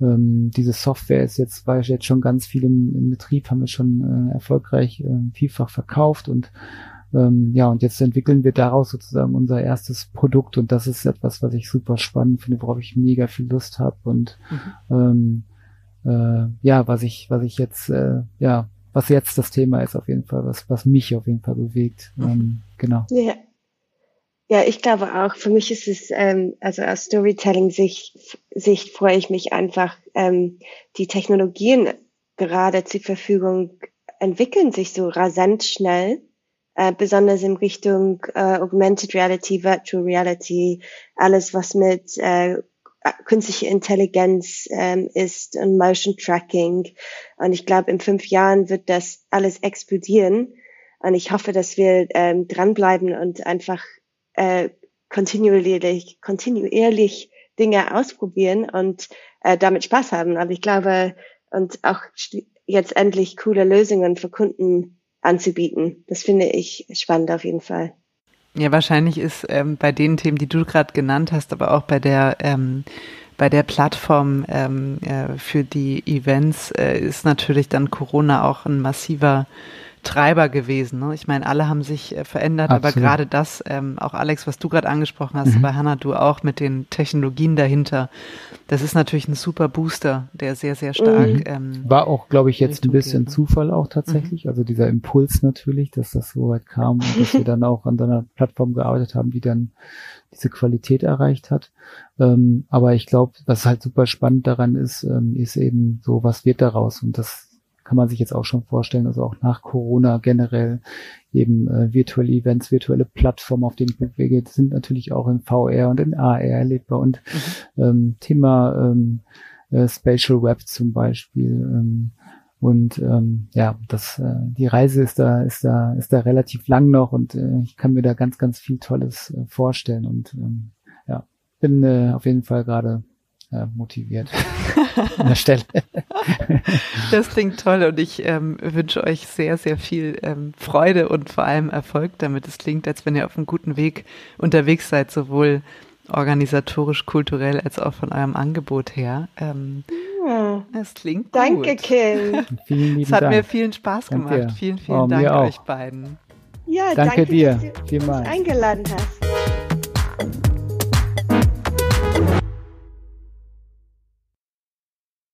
ähm, diese Software ist jetzt, war jetzt schon ganz viel im, im Betrieb, haben wir schon äh, erfolgreich äh, vielfach verkauft und ähm, ja, und jetzt entwickeln wir daraus sozusagen unser erstes Produkt und das ist etwas, was ich super spannend finde, worauf ich mega viel Lust habe und mhm. ähm, äh, ja, was ich, was ich jetzt, äh, ja, was jetzt das Thema ist auf jeden Fall, was, was mich auf jeden Fall bewegt. Mhm. Ähm, genau. Ja. Ja, ich glaube auch, für mich ist es, ähm, also aus Storytelling-Sicht Sicht freue ich mich einfach, ähm, die Technologien gerade zur Verfügung entwickeln sich so rasant schnell äh, besonders in Richtung äh, Augmented Reality, Virtual Reality, alles was mit äh, künstliche Intelligenz ähm, ist und Motion Tracking. Und ich glaube, in fünf Jahren wird das alles explodieren. Und ich hoffe, dass wir ähm, dranbleiben und einfach äh, kontinuierlich, kontinuierlich Dinge ausprobieren und äh, damit Spaß haben. Aber ich glaube, und auch jetzt endlich coole Lösungen für Kunden anzubieten. Das finde ich spannend auf jeden Fall. Ja, wahrscheinlich ist ähm, bei den Themen, die du gerade genannt hast, aber auch bei der ähm, bei der Plattform ähm, äh, für die Events äh, ist natürlich dann Corona auch ein massiver Treiber gewesen. Ne? Ich meine, alle haben sich äh, verändert, Absolut. aber gerade das, ähm, auch Alex, was du gerade angesprochen hast, mhm. bei Hannah, du auch mit den Technologien dahinter, das ist natürlich ein super Booster, der sehr, sehr stark. Mhm. Ähm, War auch, glaube ich, jetzt ein bisschen geht, ne? Zufall auch tatsächlich. Mhm. Also dieser Impuls natürlich, dass das so weit kam und dass wir dann auch an einer Plattform gearbeitet haben, die dann diese Qualität erreicht hat. Ähm, aber ich glaube, was halt super spannend daran ist, ähm, ist eben so, was wird daraus? Und das kann man sich jetzt auch schon vorstellen, also auch nach Corona generell eben äh, virtuelle Events, virtuelle Plattformen, auf denen ich bewege, sind natürlich auch in VR und in AR erlebbar und mhm. ähm, Thema ähm, äh, Spatial Web zum Beispiel. Ähm, und ähm, ja, das äh, die Reise ist da ist da ist da relativ lang noch und äh, ich kann mir da ganz ganz viel Tolles äh, vorstellen und ähm, ja bin äh, auf jeden Fall gerade äh, motiviert an der Stelle. das klingt toll und ich ähm, wünsche euch sehr, sehr viel ähm, Freude und vor allem Erfolg damit. Es klingt, als wenn ihr auf einem guten Weg unterwegs seid, sowohl organisatorisch, kulturell als auch von eurem Angebot her. Ähm, ja. Es klingt Danke, gut. Kim. vielen lieben Es hat Dank. mir vielen Spaß gemacht. Danke. Vielen, vielen oh, Dank euch beiden. Ja, danke, danke dir. Dass du Vielmals. eingeladen hast.